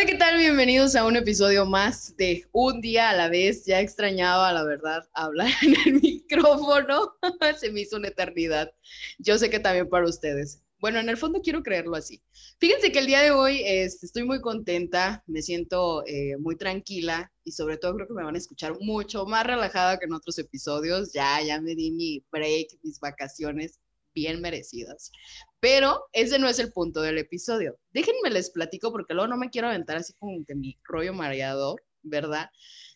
Hola, ¿qué tal? Bienvenidos a un episodio más de Un día a la vez. Ya extrañaba, la verdad, hablar en el micrófono. Se me hizo una eternidad. Yo sé que también para ustedes. Bueno, en el fondo quiero creerlo así. Fíjense que el día de hoy este, estoy muy contenta, me siento eh, muy tranquila y sobre todo creo que me van a escuchar mucho más relajada que en otros episodios. Ya, ya me di mi break, mis vacaciones bien merecidas. Pero ese no es el punto del episodio. Déjenme les platico porque luego no me quiero aventar así como que mi rollo mareador, ¿verdad?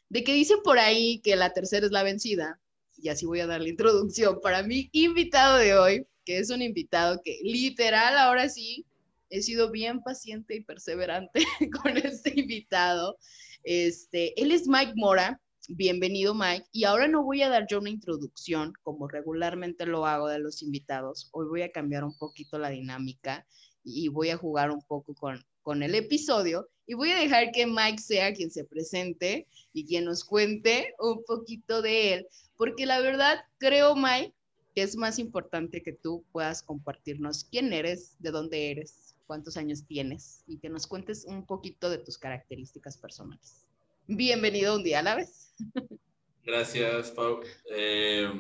De que dicen por ahí que la tercera es la vencida. Y así voy a dar la introducción para mi invitado de hoy, que es un invitado que literal ahora sí he sido bien paciente y perseverante con este invitado. Este, él es Mike Mora, Bienvenido Mike. Y ahora no voy a dar yo una introducción como regularmente lo hago de los invitados. Hoy voy a cambiar un poquito la dinámica y voy a jugar un poco con, con el episodio y voy a dejar que Mike sea quien se presente y quien nos cuente un poquito de él, porque la verdad creo, Mike, que es más importante que tú puedas compartirnos quién eres, de dónde eres, cuántos años tienes y que nos cuentes un poquito de tus características personales. Bienvenido un día a la vez. Gracias, Pau. Eh,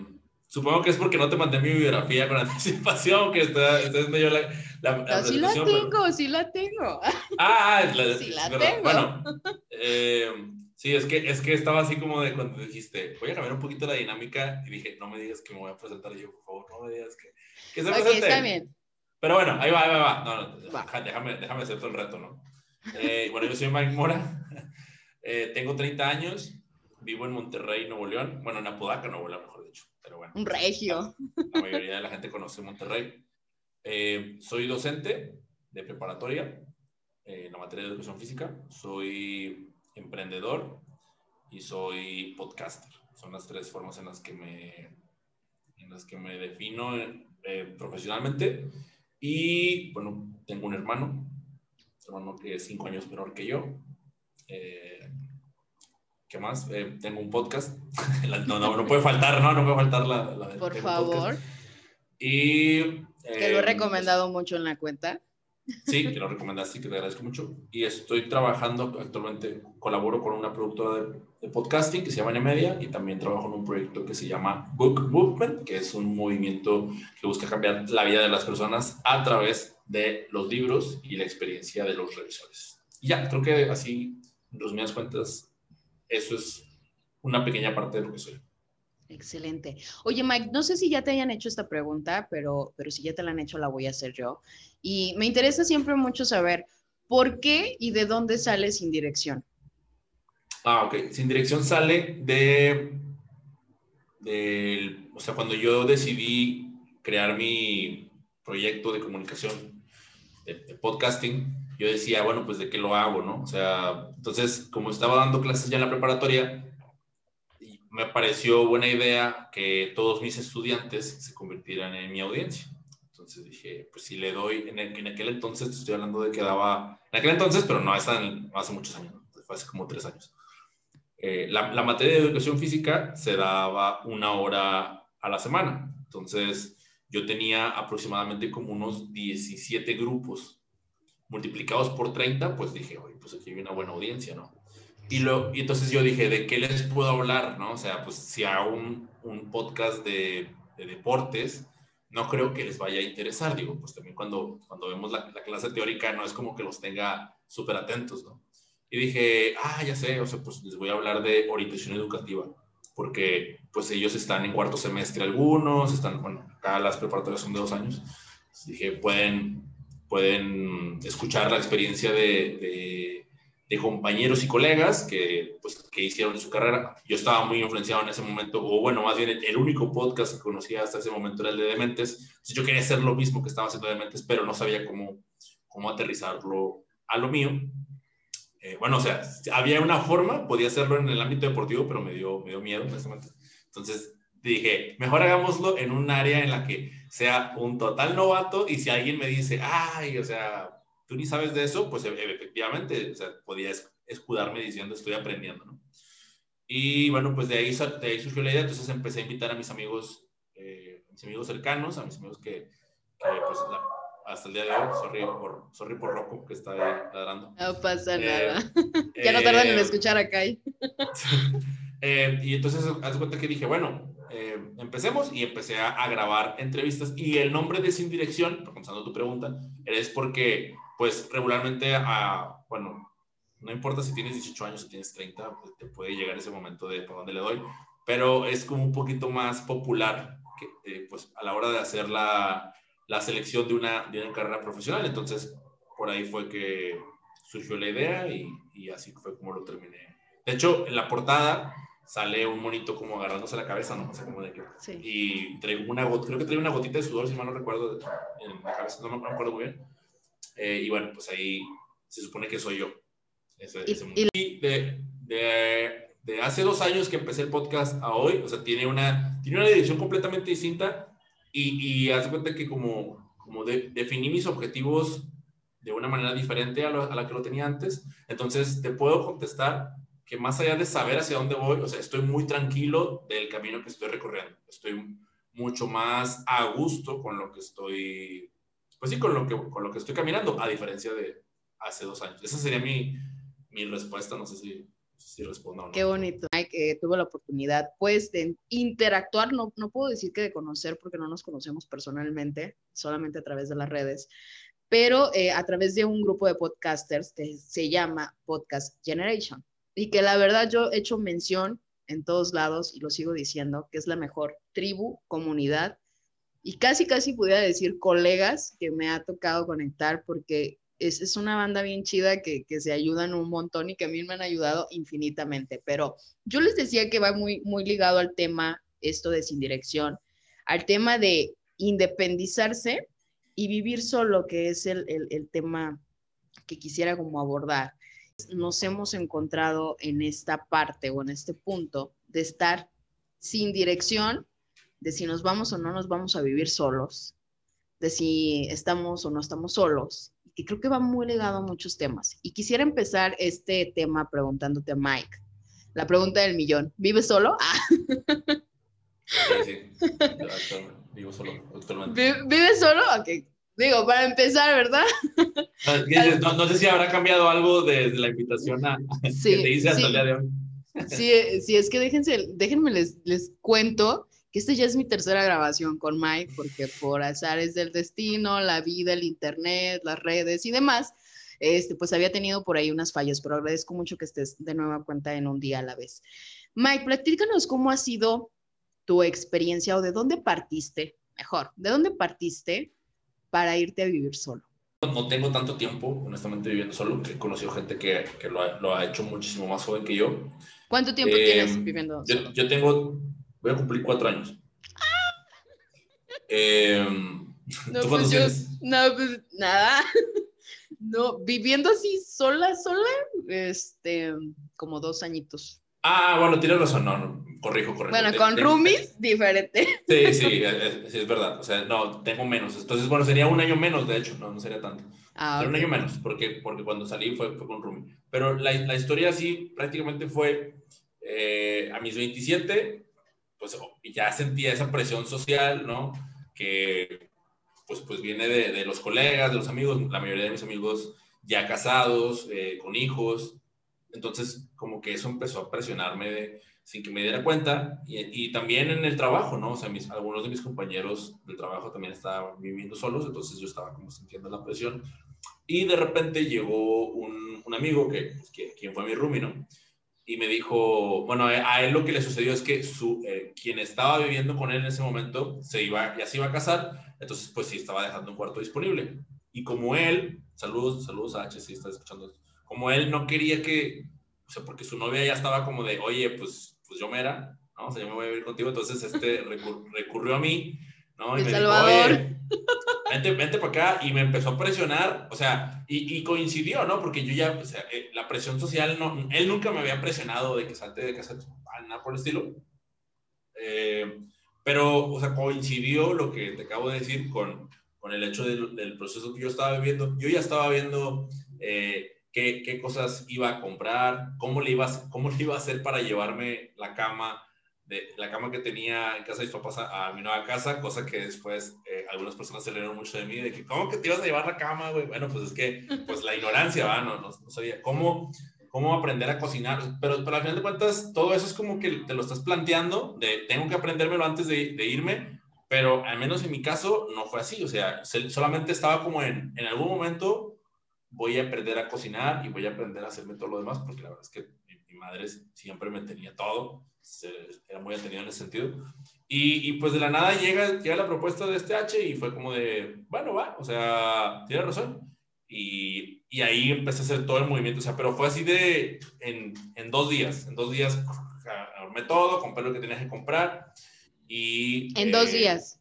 supongo que es porque no te mandé mi biografía con anticipación, que está, está medio la... la, sí la tengo, sí la tengo. Ah, ah la, sí la tengo. Bueno, eh, sí, es que, es que estaba así como de cuando dijiste, voy a cambiar un poquito la dinámica y dije, no me digas que me voy a presentar yo, por favor, no me digas que, que se presente. está bien. Pero bueno, ahí va, ahí va, No, no, Déjame, déjame hacer todo el reto, ¿no? Eh, bueno, yo soy Mike Mora, eh, tengo 30 años, vivo en Monterrey, Nuevo León. Bueno, en Apodaca, Nuevo León, mejor dicho. Pero bueno. Un regio. La, mayoría de la gente conoce Monterrey. Eh, soy docente de preparatoria en la materia de educación física. Soy emprendedor y soy podcaster. Son las tres formas en las que me, en las que me defino eh, profesionalmente. Y bueno, tengo un hermano, hermano que es cinco años menor que yo. Eh, ¿Qué más? Eh, tengo un podcast. no, no, no, puede faltar, ¿no? No puede faltar la... la Por favor. Y... que lo he eh, recomendado mucho en la cuenta. Sí, que lo recomendaste y que te agradezco mucho. Y estoy trabajando actualmente, colaboro con una productora de, podcasting que se llama Nemedia y también trabajo en un proyecto que se llama Book Movement, que es un movimiento que busca cambiar la vida de las personas a través de los libros y la experiencia de los revisores. Y ya, creo que así en resumidas cuentas, eso es una pequeña parte de lo que soy. Excelente. Oye, Mike, no sé si ya te hayan hecho esta pregunta, pero, pero si ya te la han hecho, la voy a hacer yo. Y me interesa siempre mucho saber por qué y de dónde sale Sin Dirección. Ah, ok. Sin Dirección sale de, de, o sea, cuando yo decidí crear mi proyecto de comunicación, de podcasting, yo decía, bueno, pues de qué lo hago, ¿no? O sea, entonces, como estaba dando clases ya en la preparatoria, me pareció buena idea que todos mis estudiantes se convirtieran en mi audiencia. Entonces dije, pues si le doy, en, en aquel entonces, estoy hablando de que daba, en aquel entonces, pero no hace, hace muchos años, fue hace como tres años. Eh, la, la materia de educación física se daba una hora a la semana. Entonces, yo tenía aproximadamente como unos 17 grupos multiplicados por 30, pues dije, oye, pues aquí hay una buena audiencia, ¿no? Y, lo, y entonces yo dije, ¿de qué les puedo hablar, no? O sea, pues si hago un, un podcast de, de, deportes, no creo que les vaya a interesar, digo, pues también cuando, cuando vemos la, la clase teórica no es como que los tenga súper atentos, ¿no? Y dije, ah, ya sé, o sea, pues les voy a hablar de orientación educativa, porque pues ellos están en cuarto semestre algunos, están, bueno, acá las preparatorias son de dos años, dije, pueden pueden escuchar la experiencia de, de, compañeros y colegas que, pues, que hicieron su carrera. Yo estaba muy influenciado en ese momento, o bueno, más bien el único podcast que conocía hasta ese momento era el de Dementes. Entonces yo quería hacer lo mismo que estaba haciendo Dementes, pero no sabía cómo, cómo aterrizarlo a lo mío. Eh, bueno, o sea, había una forma, podía hacerlo en el ámbito deportivo, pero me dio, me dio miedo en ese momento. Entonces dije, mejor hagámoslo en un área en la que sea un total novato y si alguien me dice, ay, o sea, tú ni sabes de eso, pues e-, efectivamente, o sea, podía escudarme diciendo, estoy aprendiendo, ¿no? Y bueno, pues de ahí, de ahí surgió la idea, entonces empecé a invitar a mis amigos, eh, mis amigos cercanos, a mis amigos que, pues, hasta el día de hoy, sorry por, sorry por Rocco que está ladrando. No pasa eh, nada. ya no tardan en eh, escuchar acá. eh, y entonces, haz cuenta que dije, bueno, empecemos y empecé a, a, grabar entrevistas. Y el nombre de Sin Dirección, contestando tu pregunta, es porque, pues, regularmente, a, bueno, no importa si tienes 18 años o tienes 30, pues, te puede llegar ese momento de por dónde le doy, pero es como un poquito más popular que, eh, pues a la hora de hacer la, la selección de una, de una carrera profesional. Entonces, por ahí fue que surgió la idea y, y, así fue como lo terminé. De hecho, en la portada sale un monito como agarrándose la cabeza, ¿no? O sea, como de que... Sí. Y traigo una gota, creo que trae una gotita de sudor, si mal no recuerdo, en la cabeza, no me acuerdo muy bien. Eh, y bueno, pues ahí se supone que soy yo y, de, de, de, hace dos años que empecé el podcast a hoy, o sea, tiene una, tiene una dirección completamente distinta y, y haz cuenta que como, como definí mis objetivos de una manera diferente a, a, la que lo tenía antes, entonces te puedo contestar que más allá de saber hacia dónde voy, o sea, estoy muy tranquilo del camino que estoy recorriendo, estoy mucho más a gusto con lo que estoy, pues sí, con lo que, con lo que estoy caminando, a diferencia de hace dos años. Esa sería mi, mi respuesta, no sé si, si respondo no. Qué bonito, que tuve la oportunidad, pues, de interactuar, no, no puedo decir que de conocer, porque no nos conocemos personalmente, solamente a través de las redes, pero eh, a través de un grupo de podcasters que se llama Podcast Generation, y que la verdad yo he hecho mención en todos lados, y lo sigo diciendo, que es la mejor tribu, comunidad, y casi, casi pudiera decir colegas que me ha tocado conectar, porque es, es, una banda bien chida que, que, se ayudan un montón y que a mí me han ayudado infinitamente. Pero yo les decía que va muy, muy ligado al tema, esto de sin dirección, al tema de independizarse y vivir solo, que es el, el, el tema que quisiera como abordar. Nos hemos encontrado en esta parte o en este punto de estar sin dirección, de si nos vamos o no nos vamos a vivir solos, de si estamos o no estamos solos, que creo que va muy ligado a muchos temas. Y quisiera empezar este tema preguntándote a Mike. La pregunta del millón. ¿Vives solo? Ah. Sí, sí. Vivo solo, ¿Vives solo? Ok. Digo, para empezar, ¿verdad? No, no, sé si habrá cambiado algo desde la invitación a sí, que te hice hasta el día de hoy. Sí, sí, es que déjense, déjenme les, les cuento que esta ya es mi tercera grabación con Mike, porque por azares del destino, la vida, el internet, las redes y demás, este, pues había tenido por ahí unas fallas, pero agradezco mucho que estés de nueva cuenta en un día a la vez. Mike, platícanos cómo ha sido tu experiencia o de dónde partiste, mejor, de dónde partiste para irte a vivir solo. No tengo tanto tiempo, honestamente, viviendo solo. He conocido gente que, que lo, ha, lo, ha, hecho muchísimo más joven que yo. ¿Cuánto tiempo eh, tienes viviendo solo? Yo, yo tengo Voy a cumplir cuatro años. Eh, no, pues yo, no, pues nada. No, viviendo así sola, sola, este, como dos añitos. Ah, bueno, tienes razón, no, no corrijo, corrijo. Bueno, con roomies, diferente. Sí, sí, es, es, verdad. O sea, no, tengo menos. Entonces, bueno, sería un año menos, de hecho, no, no sería tanto. Ah, Pero un año menos, porque, porque cuando salí fue, fue con roomie. Pero la, la historia sí prácticamente fue eh, a mis 27, pues ya sentía esa presión social, ¿no? Que pues, pues viene de, de, los colegas, de los amigos, la mayoría de mis amigos ya casados, eh, con hijos. Entonces, como que eso empezó a presionarme de, sin que me diera cuenta. Y, y, también en el trabajo, ¿no? O sea, mis, algunos de mis compañeros del trabajo también estaban viviendo solos, entonces yo estaba como sintiendo la presión. Y de repente llegó un, un amigo que, pues, que, quien fue mi roomie, ¿no? y me dijo, bueno, a él lo que le sucedió es que su, eh, quien estaba viviendo con él en ese momento se iba, ya se iba a casar, entonces pues sí, estaba dejando un cuarto disponible. Y como él, saludos, saludos a H, si está escuchando, como él no quería que, o sea, porque su novia ya estaba como de, oye, pues, pues yo me era, ¿no? O sea, yo me voy a vivir contigo, entonces este recurrió a mí, ¿no? Y me Salvador vente, vente para acá y me empezó a presionar, o sea, y, y coincidió, ¿no? Porque yo ya, o sea, eh, la presión social, no, él nunca me había presionado de que salte de casa, nada por el estilo. Eh, pero, o sea, coincidió lo que te acabo de decir con, con el hecho del, del proceso que yo estaba viviendo. Yo ya estaba viendo eh, qué, qué, cosas iba a comprar, cómo le, iba a, cómo le iba a hacer para llevarme la cama de la cama que tenía en casa de mis papás a, a mi nueva casa, cosa que después eh, algunas personas se leyeron mucho de mí, de que, ¿cómo que te ibas a llevar la cama, güey? Bueno, pues es que, pues la ignorancia, ¿va? No, no, no sabía. ¿Cómo, cómo aprender a cocinar, pero, pero al final de cuentas todo eso es como que te lo estás planteando, de tengo que aprendérmelo antes de, de irme, pero al menos en mi caso no fue así, o sea, solamente estaba como en, en algún momento voy a aprender a cocinar y voy a aprender a hacerme todo lo demás, porque la verdad es que mi, mi madre siempre me tenía todo, se, era muy atendido en ese sentido, y, y, pues de la nada llega, llega la propuesta de este H y fue como de, bueno, va, o sea, tiene razón, y, y, ahí empecé a hacer todo el movimiento, o sea, pero fue así de, en, en dos días, en dos días armé todo, compré lo que tenía que comprar y... En eh, dos días.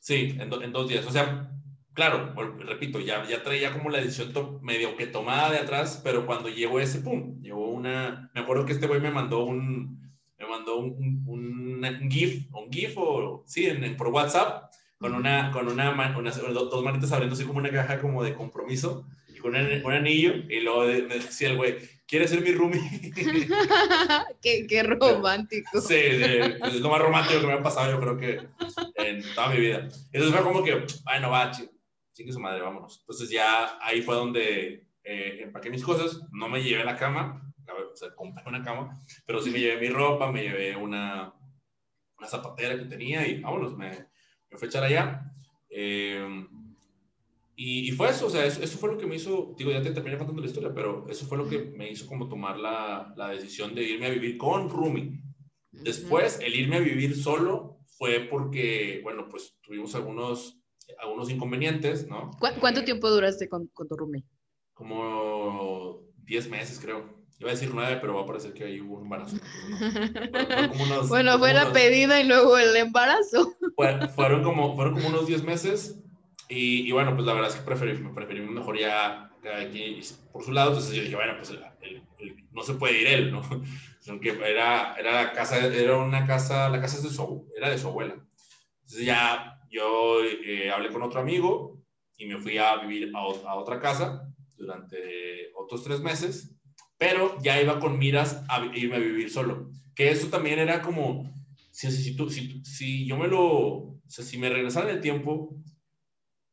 Sí, en, do, en, dos días, o sea, claro, repito, ya, ya traía como la decisión medio que tomada de atrás, pero cuando llegó ese, pum, llegó una, me acuerdo que este güey me mandó un, me mandó un, un, un GIF, un GIF o, sí, en, en por WhatsApp, con una, con una, una, dos manitas abriendo así como una caja como de compromiso y con un, un anillo y luego me decía el güey, ¿quieres ser mi roomie? qué, qué, romántico. Sí, sí, es lo más romántico que me ha pasado yo creo que en toda mi vida. Entonces fue como que, ay, no va, chingue su madre, vámonos. Entonces ya ahí fue donde eh, empaqué mis cosas, no me llevé la cama, o sea, compré una cama, pero sí me llevé mi ropa, me llevé una, una zapatera que tenía y vámonos, me me fue a echar allá. Eh, y, y, fue eso, o sea, eso, eso, fue lo que me hizo, digo, ya te terminé contando la historia, pero eso fue lo que me hizo como tomar la, la decisión de irme a vivir con Rumi. Después, el irme a vivir solo fue porque, bueno, pues tuvimos algunos, algunos inconvenientes, ¿no? ¿Cu ¿Cuánto tiempo duraste con, con tu Rumi? Como 10 meses, creo. Iba a decir nueve, pero va a parecer que ahí hubo un embarazo. unos, bueno, fue la pedida y luego el embarazo. Fue, fueron, como, fueron como unos diez meses y, y, bueno, pues la verdad es que preferí, preferí mejor ya aquí por su lado. Entonces yo dije, bueno, pues el, el, el, no se puede ir él, ¿no? Aunque era, era la casa, era una casa, la casa de su, era de su abuela. Entonces ya yo eh, hablé con otro amigo y me fui a vivir a, otra casa durante otros tres meses pero ya iba con miras a irme a vivir solo. Que eso también era como, si, yo me lo, si me regresara en el tiempo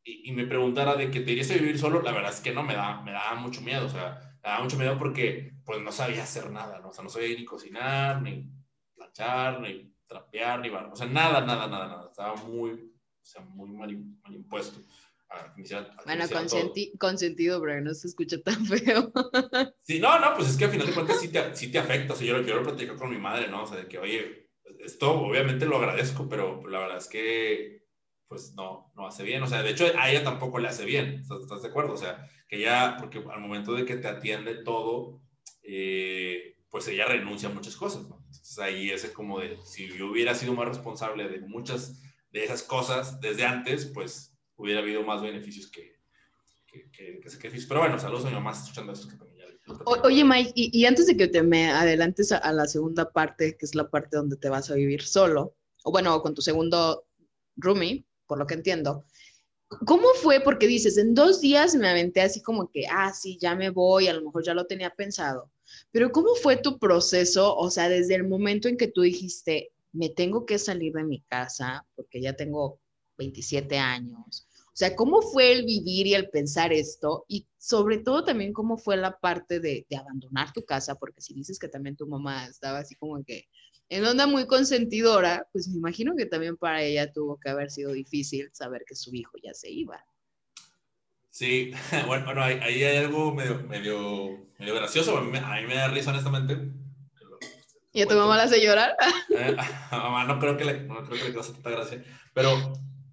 y, y, me preguntara de que te irías a vivir solo, la verdad es que no, me da, me da mucho miedo, o sea, me daba mucho miedo porque pues no sabía hacer nada, ¿no? O sea, no sabía ni cocinar, ni planchar, ni trapear, ni bar, o sea, nada, nada, nada, nada, estaba muy, o sea, muy mal, mal impuesto. Bueno, consenti consentido, pero no se escucha tan feo. Sí, no, no, pues es que al final de cuentas sí te, sí te afecta. O sea, yo, lo platico con mi madre, ¿no? O sea, de que, oye, esto obviamente lo agradezco, pero la verdad es que, pues no, no hace bien. O sea, de hecho, a ella tampoco le hace bien. ¿Estás, de acuerdo? O sea, que ya, porque al momento de que te atiende todo, eh, pues ella renuncia a muchas cosas, ¿no? Entonces ahí es como de, si yo hubiera sido más responsable de muchas de esas cosas desde antes, pues hubiera habido más beneficios que, que, que, que sacrificios. Pero bueno, saludos a mi mamá escuchando esto que también ya. Oye, Mike, y, y, antes de que te me adelantes a, a, la segunda parte, que es la parte donde te vas a vivir solo, o bueno, con tu segundo roomie, por lo que entiendo, ¿cómo fue? Porque dices, en dos días me aventé así como que, ah, sí, ya me voy, a lo mejor ya lo tenía pensado, pero ¿cómo fue tu proceso? O sea, desde el momento en que tú dijiste, me tengo que salir de mi casa, porque ya tengo 27 años. O sea, ¿cómo fue el vivir y el pensar esto? Y sobre todo también cómo fue la parte de, abandonar tu casa, porque si dices que también tu mamá estaba así como que en onda muy consentidora, pues me imagino que también para ella tuvo que haber sido difícil saber que su hijo ya se iba. Sí, bueno, ahí, hay algo medio, medio gracioso, a mí, a mí me da risa honestamente. ¿Y a tu mamá la hace llorar? Eh, a mamá no creo que le, no creo que le cause tanta gracia, pero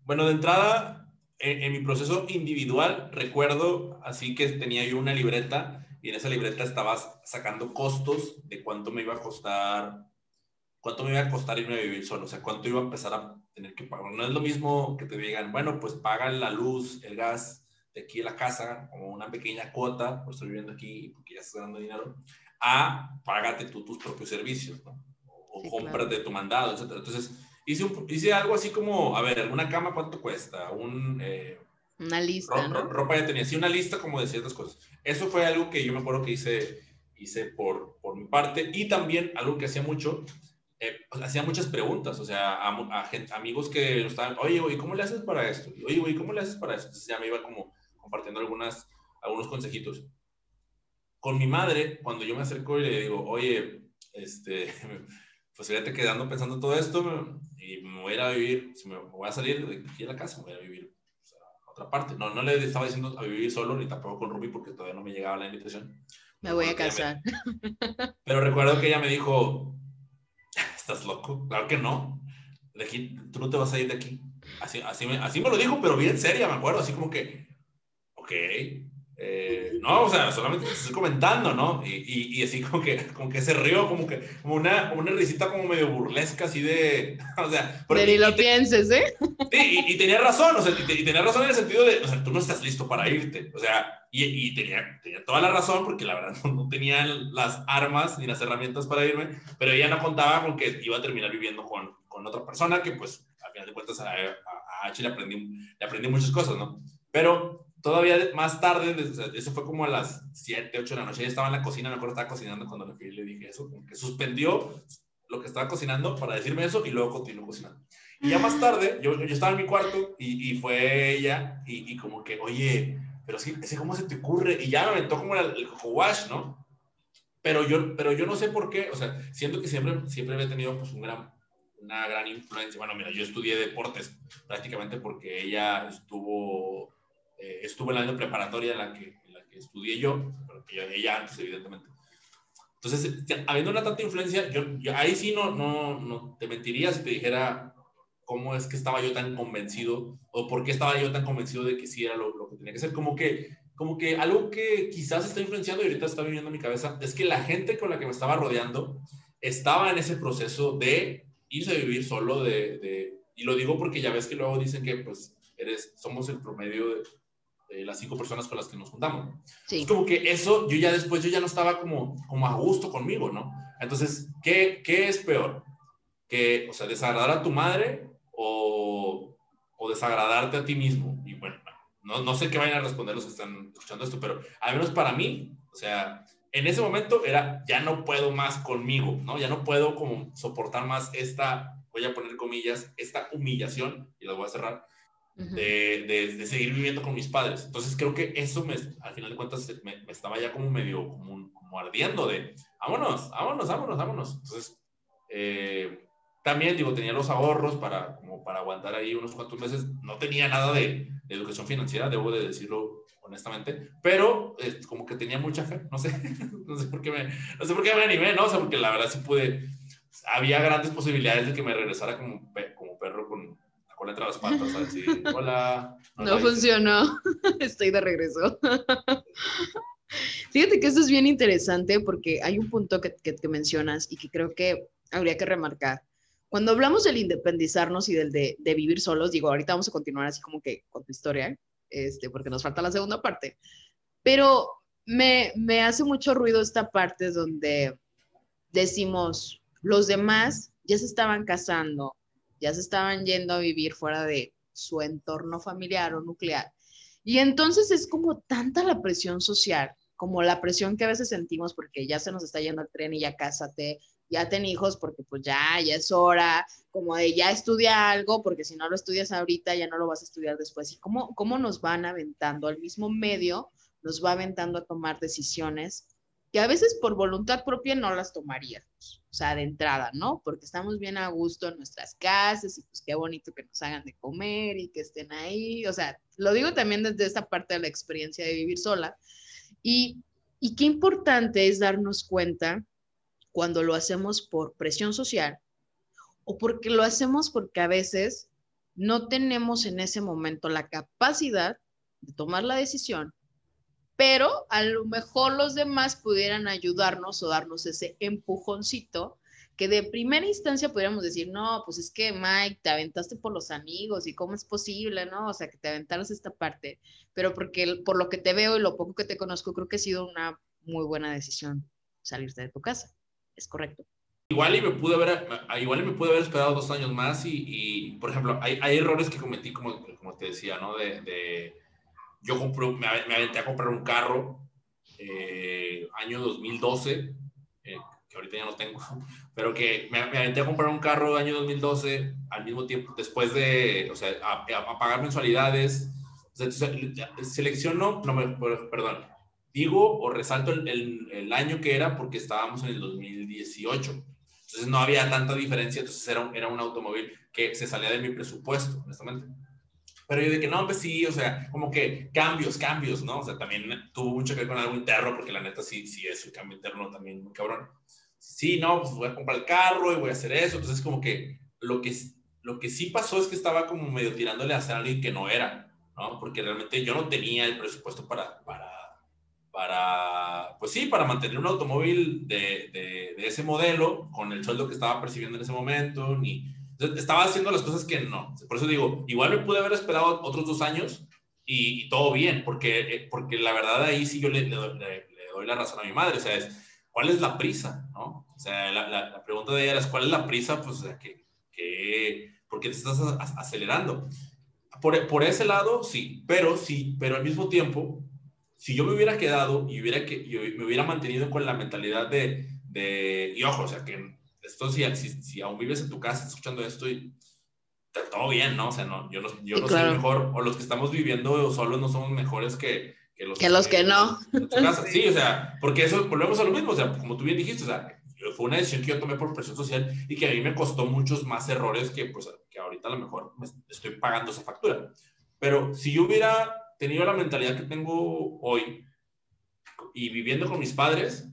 bueno, de entrada, en, en, mi proceso individual, recuerdo así que tenía yo una libreta y en esa libreta estaba sacando costos de cuánto me iba a costar, cuánto me iba a costar irme a vivir solo, o sea, cuánto iba a empezar a tener que pagar. No es lo mismo que te digan, bueno, pues pagan la luz, el gas de aquí en la casa, como una pequeña cuota, pues estoy viviendo aquí porque ya estás ganando dinero, a págate tú tus propios servicios, ¿no? o compras de tu mandado, etc. Entonces, hice, hice algo así como, a ver, una cama, ¿cuánto cuesta? Un... Eh, una lista. ¿no? Ropa ya tenía, sí, una lista como de ciertas cosas. Eso fue algo que yo me acuerdo que hice, hice por, por mi parte y también algo que hacía mucho, eh, pues, hacía muchas preguntas, o sea, a, amigos que estaban, oye, güey, ¿cómo le haces para esto? Oye, güey, ¿cómo le haces para esto? Entonces ya me iba como compartiendo algunas, algunos consejitos. Con mi madre, cuando yo me acerco y le digo, oye, este, pues fíjate quedando pensando todo esto y me voy a ir a vivir, si me, voy a salir de aquí de la casa, me voy a vivir a otra parte. No, no le estaba diciendo a vivir solo ni tampoco con Ruby porque todavía no me llegaba la invitación. Me voy a casar. Pero recuerdo que ella me dijo, ¿estás loco? Claro que no. De aquí, tú no te vas a ir de aquí. Así, así, me, así me lo dijo, pero bien seria, me acuerdo, así como que, ok, eh, no, o sea, solamente te estoy comentando, ¿no? Y, y, así como que, como que se rió, como que, como una, una risita como medio burlesca, así de, o sea... Pero ni lo pienses, ¿eh? Sí, y, tenía razón, o sea, y, tenía razón en el sentido de, o sea, tú no estás listo para irte, o sea, y, tenía, tenía toda la razón, porque la verdad no, tenía las armas ni las herramientas para irme, pero ella no contaba con que iba a terminar viviendo con, con otra persona que, pues, a final de cuentas, a, a, a H le aprendí, le aprendí muchas cosas, ¿no? Pero todavía más tarde, eso fue como a las 7, 8 de la noche, ella estaba en la cocina, me acuerdo estaba cocinando cuando le, le dije eso, que suspendió lo que estaba cocinando para decirme eso y luego continuó cocinando. Y ya más tarde, yo, yo estaba en mi cuarto y, y fue ella y, y, como que, oye, pero sí, ¿cómo se te ocurre? Y ya me aventó como el, el wash, ¿no? Pero yo, pero yo no sé por qué, o sea, siento que siempre, siempre había tenido pues un gran, una gran influencia. Bueno, mira, yo estudié deportes prácticamente porque ella estuvo eh, estuve en la año preparatoria en la que, en la que estudié yo, pero que yo, ella antes, evidentemente. Entonces, habiendo una tanta influencia, yo, ahí sí no, no, no te mentiría si te dijera cómo es que estaba yo tan convencido o por qué estaba yo tan convencido de que sí era lo, lo, que tenía que ser. Como que, como que algo que quizás está influenciando y ahorita está viviendo en mi cabeza es que la gente con la que me estaba rodeando estaba en ese proceso de irse a vivir solo, de, de y lo digo porque ya ves que luego dicen que pues eres, somos el promedio de, las cinco personas con las que nos juntamos. Sí. Es como que eso, yo ya después, yo ya no estaba como, como a gusto conmigo, ¿no? Entonces, ¿qué, qué es peor? Que, o sea, desagradar a tu madre o, o desagradarte a ti mismo. Y bueno, no, no sé qué vayan a responder los que están escuchando esto, pero al menos para mí, o sea, en ese momento era, ya no puedo más conmigo, ¿no? Ya no puedo como soportar más esta, voy a poner comillas, esta humillación, y lo voy a cerrar, de, de, seguir viviendo con mis padres. Entonces creo que eso me, al final de cuentas me, estaba ya como medio como, como, ardiendo de, vámonos, vámonos, vámonos, vámonos. Entonces, eh, también digo, tenía los ahorros para, como para aguantar ahí unos cuantos meses. No tenía nada de, de educación financiera, debo de decirlo honestamente, pero eh, como que tenía mucha fe, no sé, no sé por qué me, no sé por qué me animé, ¿no? O sea, porque la verdad sí pude, había grandes posibilidades de que me regresara como, como perro con, las patas, así, hola. No, funcionó, estoy de regreso. Fíjate que esto es bien interesante porque hay un punto que, que, mencionas y que creo que habría que remarcar. Cuando hablamos del independizarnos y del de, de, vivir solos, digo, ahorita vamos a continuar así como que con tu historia, este, porque nos falta la segunda parte, pero me, me hace mucho ruido esta parte donde decimos, los demás ya se estaban casando, ya se estaban yendo a vivir fuera de su entorno familiar o nuclear. Y entonces es como tanta la presión social, como la presión que a veces sentimos porque ya se nos está yendo el tren y ya cásate, ya ten hijos porque pues ya, ya es hora, como de ya estudia algo porque si no lo estudias ahorita ya no lo vas a estudiar después. Y cómo, cómo nos van aventando al mismo medio, nos va aventando a tomar decisiones que a veces por voluntad propia no las tomaríamos, o sea, de entrada, ¿no? Porque estamos bien a gusto en nuestras casas y pues qué bonito que nos hagan de comer y que estén ahí, o sea, lo digo también desde esta parte de la experiencia de vivir sola. Y, y qué importante es darnos cuenta cuando lo hacemos por presión social o porque lo hacemos porque a veces no tenemos en ese momento la capacidad de tomar la decisión pero a lo mejor los demás pudieran ayudarnos o darnos ese empujoncito que de primera instancia podríamos decir, no, pues es que Mike, te aventaste por los amigos y cómo es posible, ¿no? O sea, que te aventaras esta parte, pero porque por lo que te veo y lo poco que te conozco, creo que ha sido una muy buena decisión salirte de tu casa. ¿Es correcto? igual y me pude haber, igual y me pude haber esperado dos años más y, y por ejemplo, hay, hay, errores que cometí, como, como te decía, ¿no? De, de yo me, me, aventé a comprar un carro eh, año 2012, eh, que ahorita ya no tengo, pero que me, me, aventé a comprar un carro año 2012 al mismo tiempo, después de, o sea, a, a pagar mensualidades. O sea, selecciono, no me, perdón, digo o resalto el, el, el, año que era porque estábamos en el 2018. Entonces no había tanta diferencia, entonces era un, era un automóvil que se salía de mi presupuesto, honestamente. Pero yo de que no, pues sí, o sea, como que cambios, cambios, ¿no? O sea, también tuvo mucho que ver con algo interno, porque la neta sí, sí es un cambio interno también muy cabrón. Sí, no, pues voy a comprar el carro y voy a hacer eso. Entonces, como que lo que, lo que sí pasó es que estaba como medio tirándole a hacer a alguien que no era, ¿no? Porque realmente yo no tenía el presupuesto para, para para, pues sí, para mantener un automóvil de, de, de, ese modelo con el sueldo que estaba percibiendo en ese momento, ni estaba haciendo las cosas que no. Por eso digo, igual me pude haber esperado otros dos años y, y todo bien, porque, eh, porque la verdad ahí sí yo le, le, le, le, doy la razón a mi madre, o sea, es, ¿cuál es la prisa? ¿no? O sea, la, la, la pregunta de ella es, ¿cuál es la prisa? Pues, o sea, que, que, ¿por qué te estás acelerando? Por, por ese lado, sí, pero sí, pero al mismo tiempo, si yo me hubiera quedado y hubiera que, yo me hubiera mantenido con la mentalidad de, de y ojo, o sea, que esto si, si, si, aún vives en tu casa escuchando esto y todo bien, ¿no? O sea, no, yo no, yo no claro. soy mejor, o los que estamos viviendo solos no somos mejores que, que los que, que, los que no. Casa. Sí, o sea, porque eso, volvemos a lo mismo, o sea, como tú bien dijiste, o sea, fue una decisión que yo tomé por presión social y que a mí me costó muchos más errores que, pues, que ahorita a lo mejor me estoy pagando esa factura. Pero si yo hubiera tenido la mentalidad que tengo hoy y viviendo con mis padres,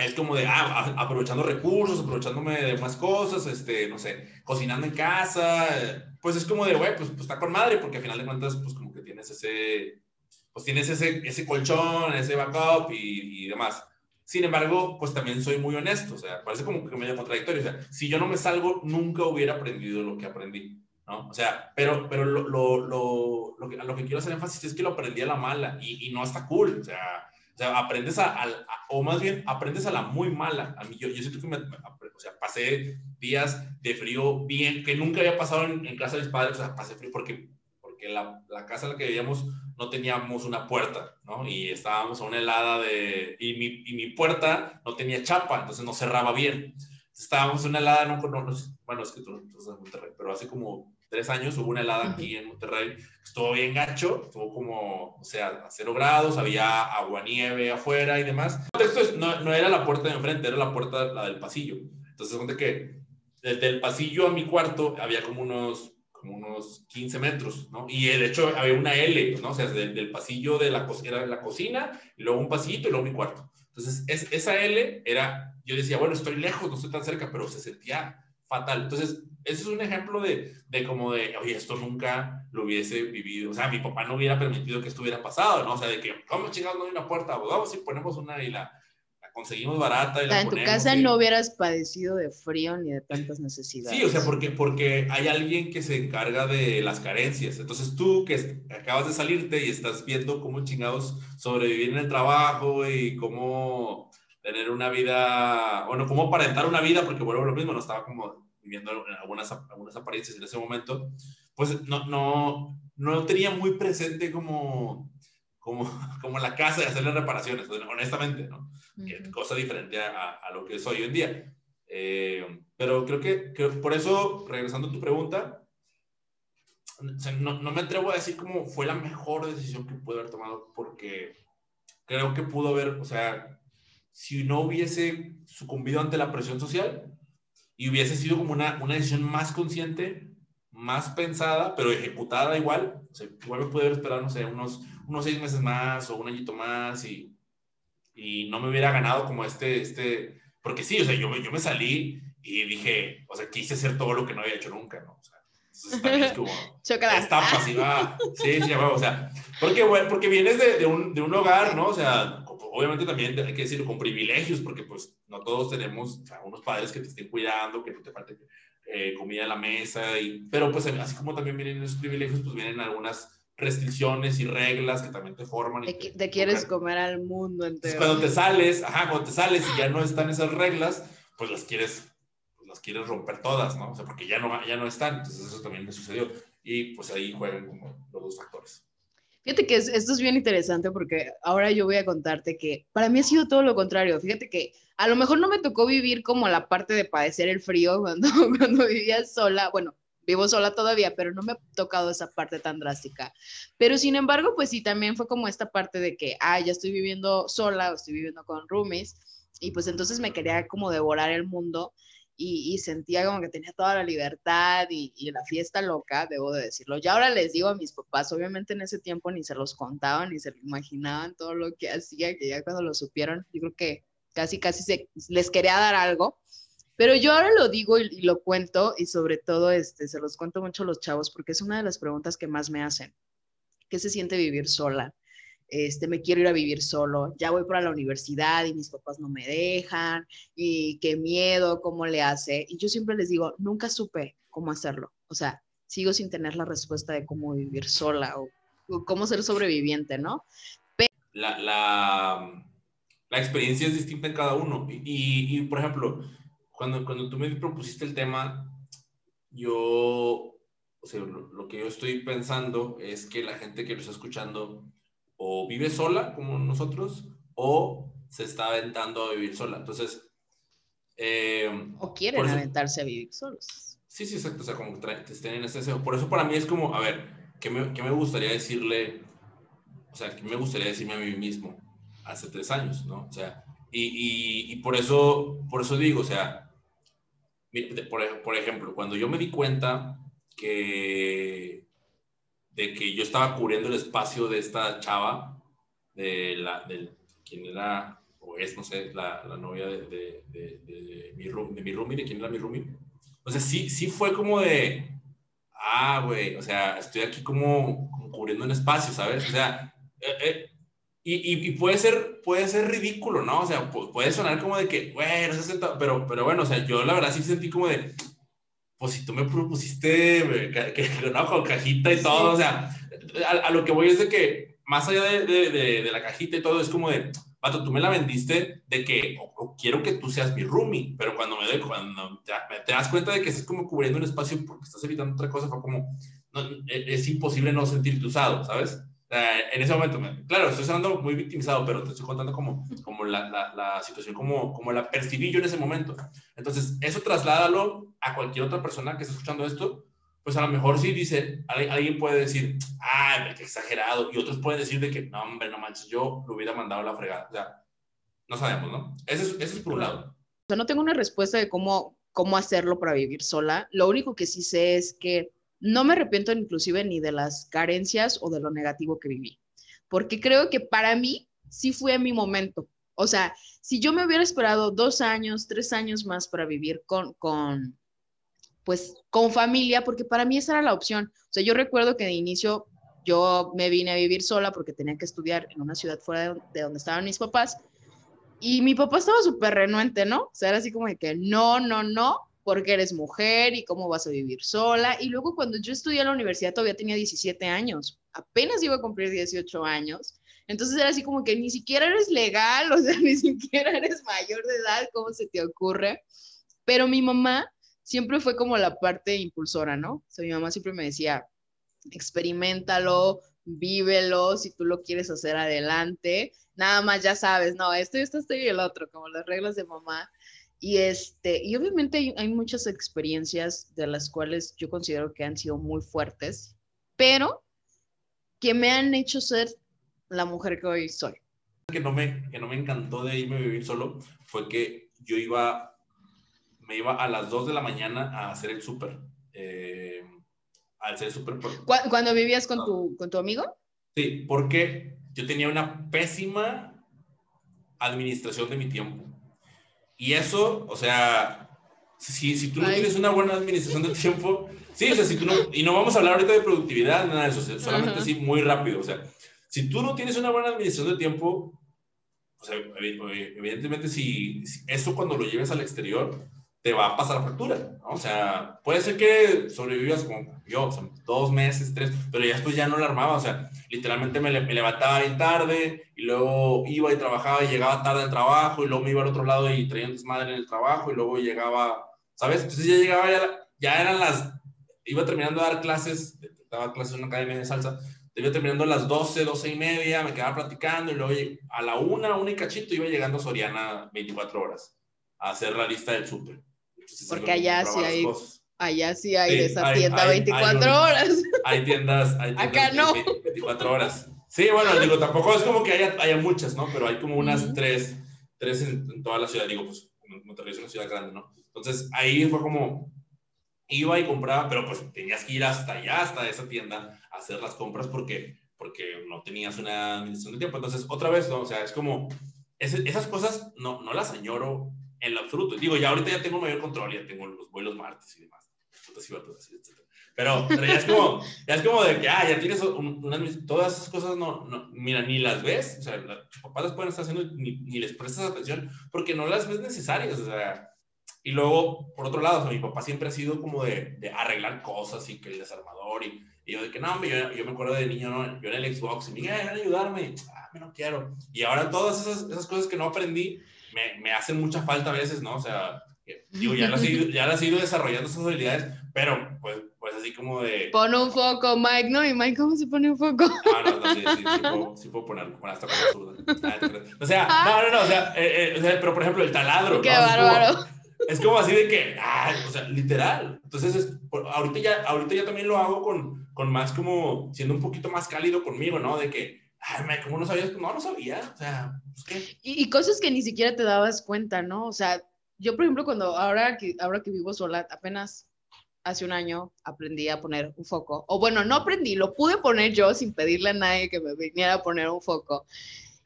es como de, ah, aprovechando recursos, aprovechándome de más cosas, este, no sé, cocinando en casa, pues es como de, güey, pues, pues, está con madre, porque al final de cuentas, pues como que tienes ese, pues tienes ese, ese colchón, ese backup y, y demás. Sin embargo, pues también soy muy honesto, o sea, parece como que medio contradictorio, o sea, si yo no me salgo, nunca hubiera aprendido lo que aprendí. ¿no? O sea, pero, pero lo, lo, lo, lo, que, lo que quiero hacer énfasis es que lo aprendí a la mala y, y no está cool, o sea, sea aprendes a, a, o más bien, aprendes a la muy mala. A mí, yo, yo siento que me, o sea, pasé días de frío bien, que nunca había pasado en, en casa de mis padres, o sea, pasé frío porque, porque la, la casa en la que vivíamos no teníamos una puerta, ¿no? Y estábamos a una helada de, y mi, y mi puerta no tenía chapa, entonces no cerraba bien. Estábamos en una helada, no, no, no bueno, es que tú, tú estás en Monterrey, pero hace como tres años hubo una helada aquí en Monterrey, estuvo bien gacho, estuvo como, o sea, a cero grados, había agua nieve afuera y demás. Esto no, no era la puerta de enfrente, era la puerta, la del pasillo. Entonces, donde que desde el pasillo a mi cuarto había como unos, como unos 15 metros, ¿no? Y de hecho había una L, ¿no? O sea, del, del pasillo de la, era la cocina, y luego un pasillito y luego mi cuarto. Entonces, es, esa L era, yo decía, bueno, estoy lejos, no estoy tan cerca, pero se sentía fatal. Entonces, ese es un ejemplo de, de como de, oye, esto nunca lo hubiese vivido. O sea, mi papá no hubiera permitido que esto hubiera pasado, ¿no? O sea, de que, ¿cómo chingados no hay una puerta? Pues vamos y ponemos una y la, la conseguimos barata. Y la en tu casa y... no hubieras padecido de frío ni de tantas necesidades. Sí, o sea, porque, porque hay alguien que se encarga de las carencias. Entonces tú que acabas de salirte y estás viendo cómo chingados sobrevivir en el trabajo y cómo tener una vida, bueno, cómo aparentar una vida, porque bueno, lo mismo, no estaba como viviendo en algunas, algunas apariencias en ese momento, pues no, no, no tenía muy presente como, como, como la casa de hacerle reparaciones, honestamente, ¿no? Uh -huh. Cosa diferente a, a, lo que soy hoy en día. Eh, pero creo que, que, por eso, regresando a tu pregunta, no, no, me atrevo a decir cómo fue la mejor decisión que pude haber tomado, porque creo que pudo haber, o sea, si no hubiese sucumbido ante la presión social y hubiese sido como una, una decisión más consciente, más pensada, pero ejecutada igual, o sea, igual me pude haber esperado, no sé, unos, unos seis meses más o un añito más y, y no me hubiera ganado como este, este, porque sí, o sea, yo, yo me salí y dije, o sea, quise hacer todo lo que no había hecho nunca, ¿no? O sea, entonces es como pasiva, sí, sí, o sea, porque, bueno, porque vienes de, de, un, de un hogar, ¿no? O sea, obviamente también hay que decirlo con privilegios, porque pues no todos tenemos o sea, unos padres que te estén cuidando, que no te falte eh, comida en la mesa, y, pero pues así como también vienen esos privilegios, pues vienen algunas restricciones y reglas que también te forman. Te, te quieres comer al mundo entero. Entonces, cuando te sales, ajá, cuando te sales y ya no están esas reglas, pues las quieres, las quieres romper todas, ¿no? O sea, porque ya no, ya no están, entonces eso también me sucedió. Y pues ahí juegan como los dos factores. Fíjate que esto es bien interesante porque ahora yo voy a contarte que para mí ha sido todo lo contrario. Fíjate que a lo mejor no me tocó vivir como la parte de padecer el frío cuando, cuando vivía sola. Bueno, vivo sola todavía, pero no me ha tocado esa parte tan drástica. Pero sin embargo, pues sí, también fue como esta parte de que, ah, ya estoy viviendo sola o estoy viviendo con roomies y pues entonces me quería como devorar el mundo y, sentía como que tenía toda la libertad y, la fiesta loca, debo de decirlo. Ya ahora les digo a mis papás, obviamente en ese tiempo ni se los contaban ni se imaginaban todo lo que hacía, que ya cuando lo supieron, yo creo que casi, casi se, les quería dar algo. Pero yo ahora lo digo y, lo cuento y sobre todo este, se los cuento mucho a los chavos porque es una de las preguntas que más me hacen. ¿Qué se siente vivir sola? Este, me quiero ir a vivir solo, ya voy para la universidad y mis papás no me dejan, y qué miedo, cómo le hace. Y yo siempre les digo, nunca supe cómo hacerlo. O sea, sigo sin tener la respuesta de cómo vivir sola o, cómo ser sobreviviente, ¿no? La, la, la, experiencia es distinta en cada uno. Y, y, por ejemplo, cuando, cuando tú me propusiste el tema, yo, o sea, lo, lo que yo estoy pensando es que la gente que lo está escuchando o vive sola como nosotros o se está aventando a vivir sola. Entonces... Eh, o quieren aventarse a vivir solos. Sí, sí, exacto. O sea, como que estén en ese deseo. Por eso para mí es como, a ver, ¿qué me, qué me gustaría decirle? O sea, ¿qué me gustaría decirme a mí mismo hace tres años, no? O sea, y, y, y por, eso, por eso digo, o sea, por, por ejemplo, cuando yo me di cuenta que de que yo estaba cubriendo el espacio de esta chava, de la, de quien era, o es, no sé, la, la novia de, de, de, mi, de mi roomie, de quién era mi roomie. O sea, sí, sí fue como de, ah, güey, o sea, estoy aquí como, cubriendo un espacio, ¿sabes? O sea, eh, eh, y, y, puede, ser, puede ser ridículo, ¿no? O sea, puede sonar como de que, güey, no pero, pero bueno, o sea, yo la verdad sí sentí como de, pues si tú me propusiste que, que, no, con cajita y todo, o sea, a, lo que voy es de que más allá de, de, de, la cajita y todo, es como de, Pato, tú me la vendiste de que quiero que tú seas mi roomie, pero cuando me doy, cuando te, te, das cuenta de que estás como cubriendo un espacio porque estás evitando otra cosa, fue como, no, e, es, imposible no sentirte usado, ¿sabes? En ese momento, claro, estoy hablando muy victimizado, pero te estoy contando como, como la, la, la, situación, como, como la percibí yo en ese momento. Entonces, eso trasládalo a cualquier otra persona que esté escuchando esto, pues a lo mejor sí dice, alguien puede decir, ah, qué exagerado, y otros pueden decir de que, no, hombre, no manches, yo lo hubiera mandado a la fregada. O sea, no sabemos, ¿no? Eso es, es por un lado. O sea, no tengo una respuesta de cómo, cómo hacerlo para vivir sola. Lo único que sí sé es que no me arrepiento inclusive ni de las carencias o de lo negativo que viví, porque creo que para mí sí fue mi momento. O sea, si yo me hubiera esperado dos años, tres años más para vivir con, con, pues, con familia, porque para mí esa era la opción. O sea, yo recuerdo que de inicio yo me vine a vivir sola porque tenía que estudiar en una ciudad fuera de donde estaban mis papás. Y mi papá estaba súper renuente, ¿no? O sea, era así como de que no, no, no, porque eres mujer y cómo vas a vivir sola. Y luego cuando yo estudié en la universidad todavía tenía 17 años, apenas iba a cumplir 18 años. Entonces era así como que ni siquiera eres legal, o sea, ni siquiera eres mayor de edad, ¿cómo se te ocurre? Pero mi mamá siempre fue como la parte impulsora, ¿no? O sea, mi mamá siempre me decía, experimentalo, vívelo, si tú lo quieres hacer adelante, nada más ya sabes, no, esto, esto, esto y el otro, como las reglas de mamá. Y, este, y obviamente hay, muchas experiencias de las cuales yo considero que han sido muy fuertes, pero que me han hecho ser la mujer que hoy soy. Que no me, que no me encantó de irme a vivir solo fue que yo iba, me iba a las 2 de la mañana a hacer el súper. Eh, al el súper. ¿Cuando vivías con, tu, con tu amigo? Sí, porque yo tenía una pésima administración de mi tiempo. Y eso, o sea, si, si tú no tienes una buena administración del tiempo, sí, o sea, si tú no, y no vamos a hablar ahorita de productividad, nada de eso, solamente así muy rápido, o sea, si tú no tienes una buena administración del tiempo, o sea, evidentemente si, eso cuando lo lleves al exterior, te va a pasar factura. O sea, puede ser que sobrevivas como yo, o sea, dos meses, tres, pero ya después ya no la armaba, o sea, literalmente me, me, levantaba bien tarde y luego iba y trabajaba y llegaba tarde al trabajo y luego me iba al otro lado y traía un desmadre en el trabajo y luego llegaba, ¿sabes? Entonces ya llegaba, ya, ya eran las, iba terminando de dar clases, daba clases en una academia de salsa, iba terminando a las 12, 12 y media, me quedaba platicando y luego a la una, una y cachito iba llegando a Soriana 24 horas a hacer la lista del súper. Porque allá sí hay, allá sí hay esa tienda 24 horas. Hay tiendas, hay Acá no. 24 horas. Sí, bueno, digo, tampoco es como que haya, haya muchas, ¿no? Pero hay como unas tres, tres en, toda la ciudad, digo, pues Monterrey es una ciudad grande, ¿no? Entonces ahí fue como, iba y compraba, pero pues tenías que ir hasta allá, hasta esa tienda, a hacer las compras porque, porque no tenías una administración de tiempo. Entonces, otra vez, ¿no? O sea, es como, esas cosas no, no las añoro en lo absoluto. Digo, ya ahorita ya tengo mayor control, ya tengo los vuelos martes y demás. Pero, pero ya, es como, ya es como de que, ah, ya tienes unas, todas esas cosas, no, no, mira, ni las ves, o sea, los papás las pueden estar haciendo, ni, ni, les prestas atención, porque no las ves necesarias, o sea, y luego, por otro lado, o sea, mi papá siempre ha sido como de, de, arreglar cosas y que el desarmador, y, y yo de que, no, yo, yo, me acuerdo de niño, ¿no? yo en el Xbox, y ven a ayudarme, ah, me no quiero, y ahora todas esas, esas cosas que no aprendí, me, me, hacen mucha falta a veces, ¿no? O sea, digo, ya las, ya las he ido desarrollando esas habilidades, pero pues, pues así como de... Pon un foco, Mike, ¿no? ¿Y Mike cómo se pone un foco? Ah, no, no, sí, sí, sí, puedo, sí puedo ponerlo, bueno, hasta con ah, O sea, no, no, no, o sea, eh, eh, o sea, pero por ejemplo, el taladro. Qué bárbaro. Es como, así de que, ah, o sea, literal. Entonces, es, ahorita, ya, ahorita ya también lo hago con, con más como, siendo un poquito más cálido conmigo, ¿no? De que, ay, ¿cómo no sabías? No, no sabía, o sea, pues qué. Y, y, cosas que ni siquiera te dabas cuenta, ¿no? O sea, yo, por ejemplo, cuando ahora que, ahora que vivo sola, apenas hace un año aprendí a poner un foco. O bueno, no aprendí, lo pude poner yo sin pedirle a nadie que me viniera a poner un foco.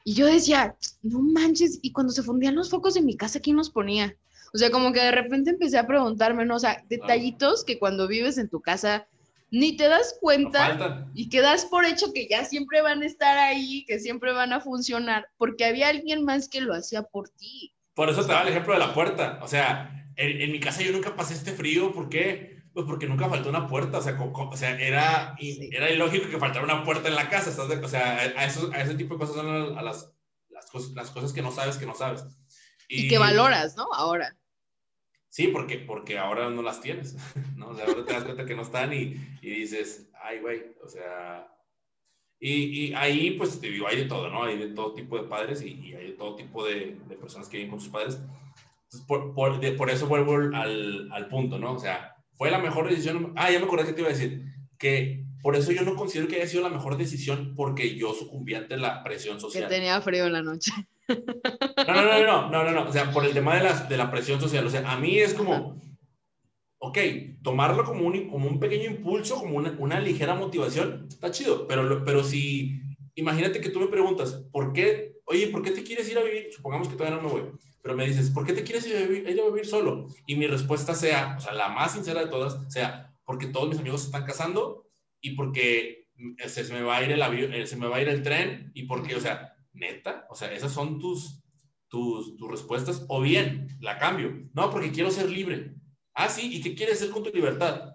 Y yo decía, no manches, y cuando se fundían los focos en mi casa, ¿quién los ponía? O sea, como que de repente empecé a preguntarme, ¿no? O sea, detallitos que cuando vives en tu casa ni te das cuenta y quedas por hecho que ya siempre van a estar ahí, que siempre van a funcionar, porque había alguien más que lo hacía por ti. Por eso te da el ejemplo de la puerta. O sea, en, mi casa yo nunca pasé este frío. ¿Por qué? Pues porque nunca faltó una puerta. O sea, o sea era, era ilógico que faltara una puerta en la casa. o sea, a, eso, a, ese tipo de cosas son a las, las, cosas, las cosas que no sabes que no sabes. Y, y que valoras, ¿no? Ahora. Sí, porque, porque ahora no las tienes, ¿no? O sea, ahora te das cuenta que no están y, y dices, ay, güey, o sea... Y, y, ahí, pues, te digo, hay de todo, ¿no? Hay de todo tipo de padres y, y hay de todo tipo de, de, personas que viven con sus padres. Entonces, por, por, de, por eso vuelvo al, al, punto, ¿no? O sea, fue la mejor decisión. Ah, ya me acordé que te iba a decir, que por eso yo no considero que haya sido la mejor decisión porque yo sucumbí ante la presión social. Que tenía frío en la noche. No, no, no, no, no, no, no, o sea, por el tema de la, de la presión social, o sea, a mí es como, ok, tomarlo como un, como un pequeño impulso, como una, una ligera motivación, está chido, pero, pero si, imagínate que tú me preguntas, ¿por qué, oye, ¿por qué te quieres ir a vivir? Supongamos que todavía no me voy, pero me dices, ¿por qué te quieres ir a vivir, ir a vivir solo? Y mi respuesta sea, o sea, la más sincera de todas, sea, porque todos mis amigos se están casando y porque se me va a ir el avión, eh, se me va a ir el tren y porque, o sea, neta, o sea, esas son tus, tus, tus respuestas, o bien la cambio, no, porque quiero ser libre. Ah, sí, ¿y qué quieres hacer con tu libertad?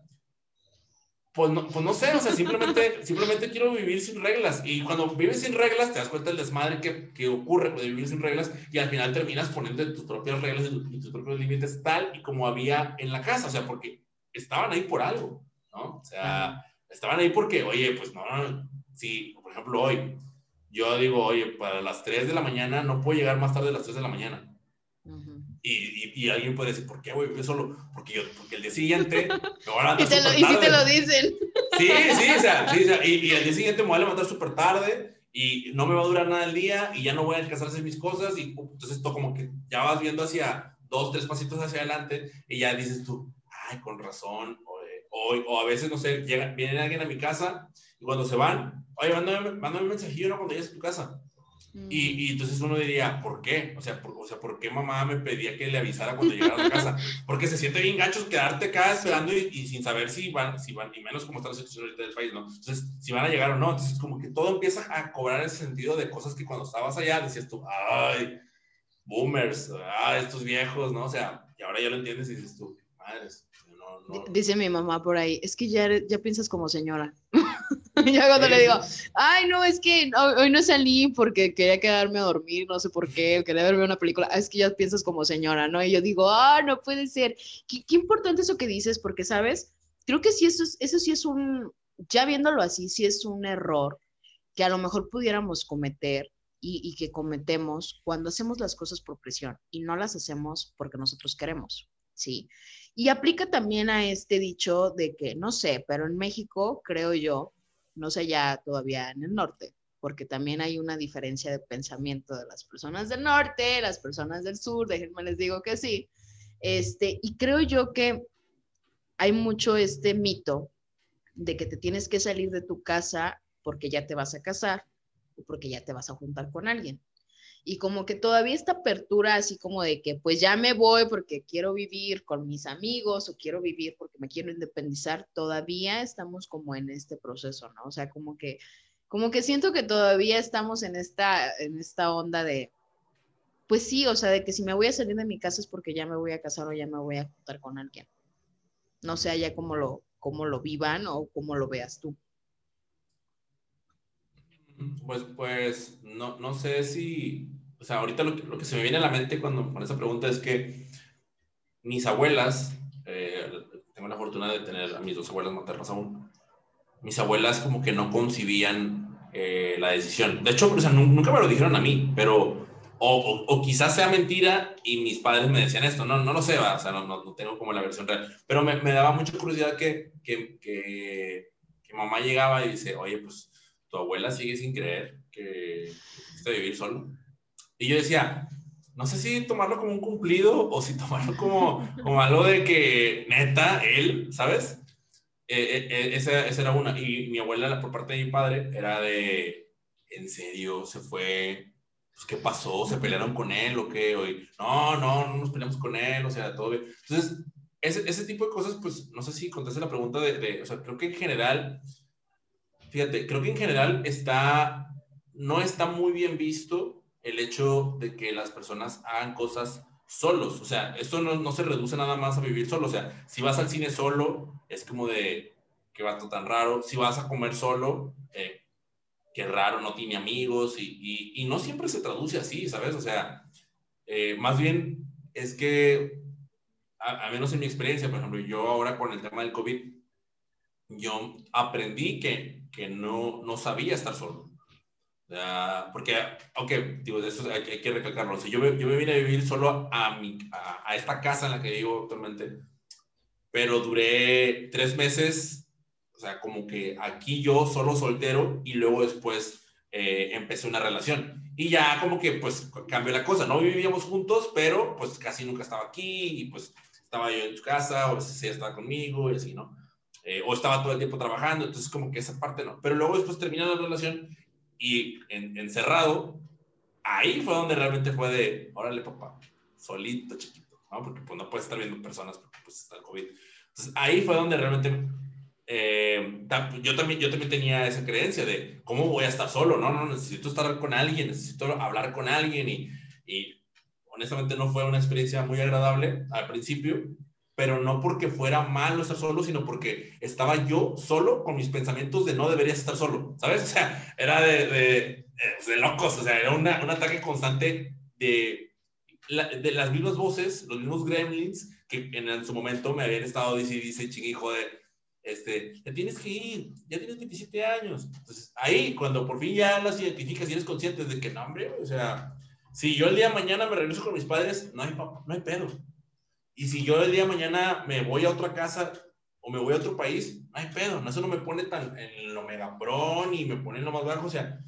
Pues no, pues no sé, o sea, simplemente, simplemente quiero vivir sin reglas. Y cuando vives sin reglas, te das cuenta del desmadre que, que ocurre de vivir sin reglas y al final terminas poniendo tus propias reglas y tus propios límites tal y como había en la casa, o sea, porque estaban ahí por algo, ¿no? O sea, estaban ahí porque, oye, pues no, si, por ejemplo, hoy, yo digo, oye, para las 3 de la mañana no puedo llegar más tarde de las 3 de la mañana. y, y, alguien puede decir, ¿por qué, güey? Yo solo, porque, yo, porque el día siguiente y, te lo, y te lo dicen. Sí, sí, o sea, sí, o sea y, el día siguiente me voy a levantar súper tarde y no me va a durar nada el día y ya no voy a alcanzar a hacer mis cosas y entonces esto como que ya vas viendo hacia dos, tres pasitos hacia adelante y ya dices tú, ay, con razón, o, o, a veces, no sé, llega, viene alguien a mi casa y cuando se van, oye, mándame, mándame un mensajillo ¿no? cuando llegues a tu casa. Mm. Y, y, entonces uno diría, ¿por qué? O sea, por, o sea, ¿por qué mamá me pedía que le avisara cuando llegara a la casa? Porque se siente bien gacho quedarte acá esperando y, y, sin saber si van, si van, y menos como está la situación ahorita del país, ¿no? Entonces, si van a llegar o no. Entonces, como que todo empieza a cobrar ese sentido de cosas que cuando estabas allá decías tú, ay, boomers, ah, estos viejos, ¿no? O sea, y ahora ya lo entiendes y dices tú, madres, Dice mi mamá por ahí, es que ya, ya piensas como señora. ya cuando le digo, ay, no, es que hoy no salí porque quería quedarme a dormir, no sé por qué, quería verme una película, es que ya piensas como señora, ¿no? Y yo digo, ah, no puede ser. Qué, qué importante eso que dices, porque, ¿sabes? Creo que sí, eso, eso sí es un, ya viéndolo así, sí es un error que a lo mejor pudiéramos cometer y, y, que cometemos cuando hacemos las cosas por presión y no las hacemos porque nosotros queremos, ¿sí? Y aplica también a este dicho de que, no sé, pero en México, creo yo, no sé ya todavía en el norte, porque también hay una diferencia de pensamiento de las personas del norte, las personas del sur, déjenme les digo que sí. Este, y creo yo que hay mucho este mito de que te tienes que salir de tu casa porque ya te vas a casar o porque ya te vas a juntar con alguien y como que todavía esta apertura así como de que pues ya me voy porque quiero vivir con mis amigos o quiero vivir porque me quiero independizar, todavía estamos como en este proceso, ¿no? O sea, como que como que siento que todavía estamos en esta en esta onda de pues sí, o sea, de que si me voy a salir de mi casa es porque ya me voy a casar o ya me voy a juntar con alguien. No sé allá cómo lo cómo lo vivan o cómo lo veas tú. Pues, pues no, no sé si, o sea, ahorita lo que, se me viene a la mente cuando con esa pregunta es que mis abuelas, eh, tengo la fortuna de tener a mis dos abuelas maternas aún, mis abuelas como que no concibían eh, la decisión. De hecho, o sea, nunca me lo dijeron a mí, pero o, o, quizás sea mentira y mis padres me decían esto, no, no lo sé, va, o sea, no, tengo como la versión real, pero me, me daba mucha curiosidad que, que, que, que mamá llegaba y dice, oye, pues tu abuela sigue sin creer que de vivir solo. Y yo decía, no sé si tomarlo como un cumplido o si tomarlo como, como algo de que neta, él, ¿sabes? Eh, eh, esa, esa, era una. Y mi abuela, por parte de mi padre, era de, ¿en serio? ¿Se fue? Pues, ¿Qué pasó? ¿Se pelearon con él o qué? Hoy, no, no, no nos peleamos con él, o sea, todo bien. Entonces, ese, ese tipo de cosas, pues, no sé si contesté la pregunta de, de, o sea, creo que en general Fíjate, creo que en general está, no está muy bien visto el hecho de que las personas hagan cosas solos. O sea, esto no, no se reduce nada más a vivir solo. O sea, si vas al cine solo, es como de, qué vato tan raro. Si vas a comer solo, eh, qué raro, no tiene amigos. Y, y, y, no siempre se traduce así, ¿sabes? O sea, eh, más bien es que, a, a menos en mi experiencia, por ejemplo, yo ahora con el tema del COVID, yo aprendí que, que no, no sabía estar solo. porque, ok, digo, eso hay, que recalcarlo. O yo, me, yo me vine a vivir solo a, mi, a, esta casa en la que vivo actualmente, pero duré tres meses, o sea, como que aquí yo solo soltero y luego después eh, empecé una relación. Y ya como que pues cambió la cosa, no vivíamos juntos, pero pues casi nunca estaba aquí y pues estaba yo en su casa o a veces ella estaba conmigo y así, ¿no? Eh, o estaba todo el tiempo trabajando, entonces como que esa parte no. Pero luego después termina la relación y encerrado, ahí fue donde realmente fue de, órale papá, solito chiquito, ¿no? Porque pues no puedes estar viendo personas porque pues está el COVID. Entonces ahí fue donde realmente eh, yo, también, yo también tenía esa creencia de cómo voy a estar solo, no, no, necesito estar con alguien, necesito hablar con alguien y, y honestamente no fue una experiencia muy agradable al principio, pero no porque fuera malo estar solo, sino porque estaba yo solo con mis pensamientos de no deberías estar solo, ¿sabes? O sea, era de, de, de locos, o sea, era una, un ataque constante de, de las mismas voces, los mismos gremlins que en, su momento me habían estado diciendo, dice, chingue, joder, este, te tienes que ir, ya tienes 27 años. Entonces, ahí, cuando por fin ya las identificas y eres consciente de que, no, hombre, o sea, si yo el día de mañana me regreso con mis padres, no hay, no hay pedo y si yo el día de mañana me voy a otra casa o me voy a otro país, no hay pedo, eso no me pone tan en lo megabrón y me pone en lo más bajo, o sea,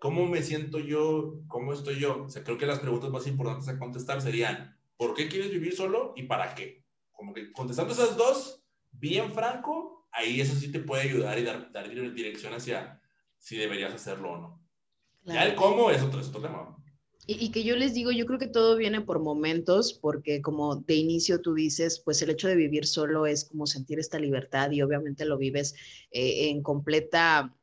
¿cómo me siento yo? ¿Cómo estoy yo? O sea, creo que las preguntas más importantes a contestar serían, ¿por qué quieres vivir solo y para qué? Como que contestando esas dos, bien franco, ahí eso sí te puede ayudar y dar, dar dirección hacia si deberías hacerlo o no. Ya el cómo es otro, es otro tema. Y, que yo les digo, yo creo que todo viene por momentos, porque como de inicio tú dices, pues el hecho de vivir solo es como sentir esta libertad y obviamente lo vives eh, en completa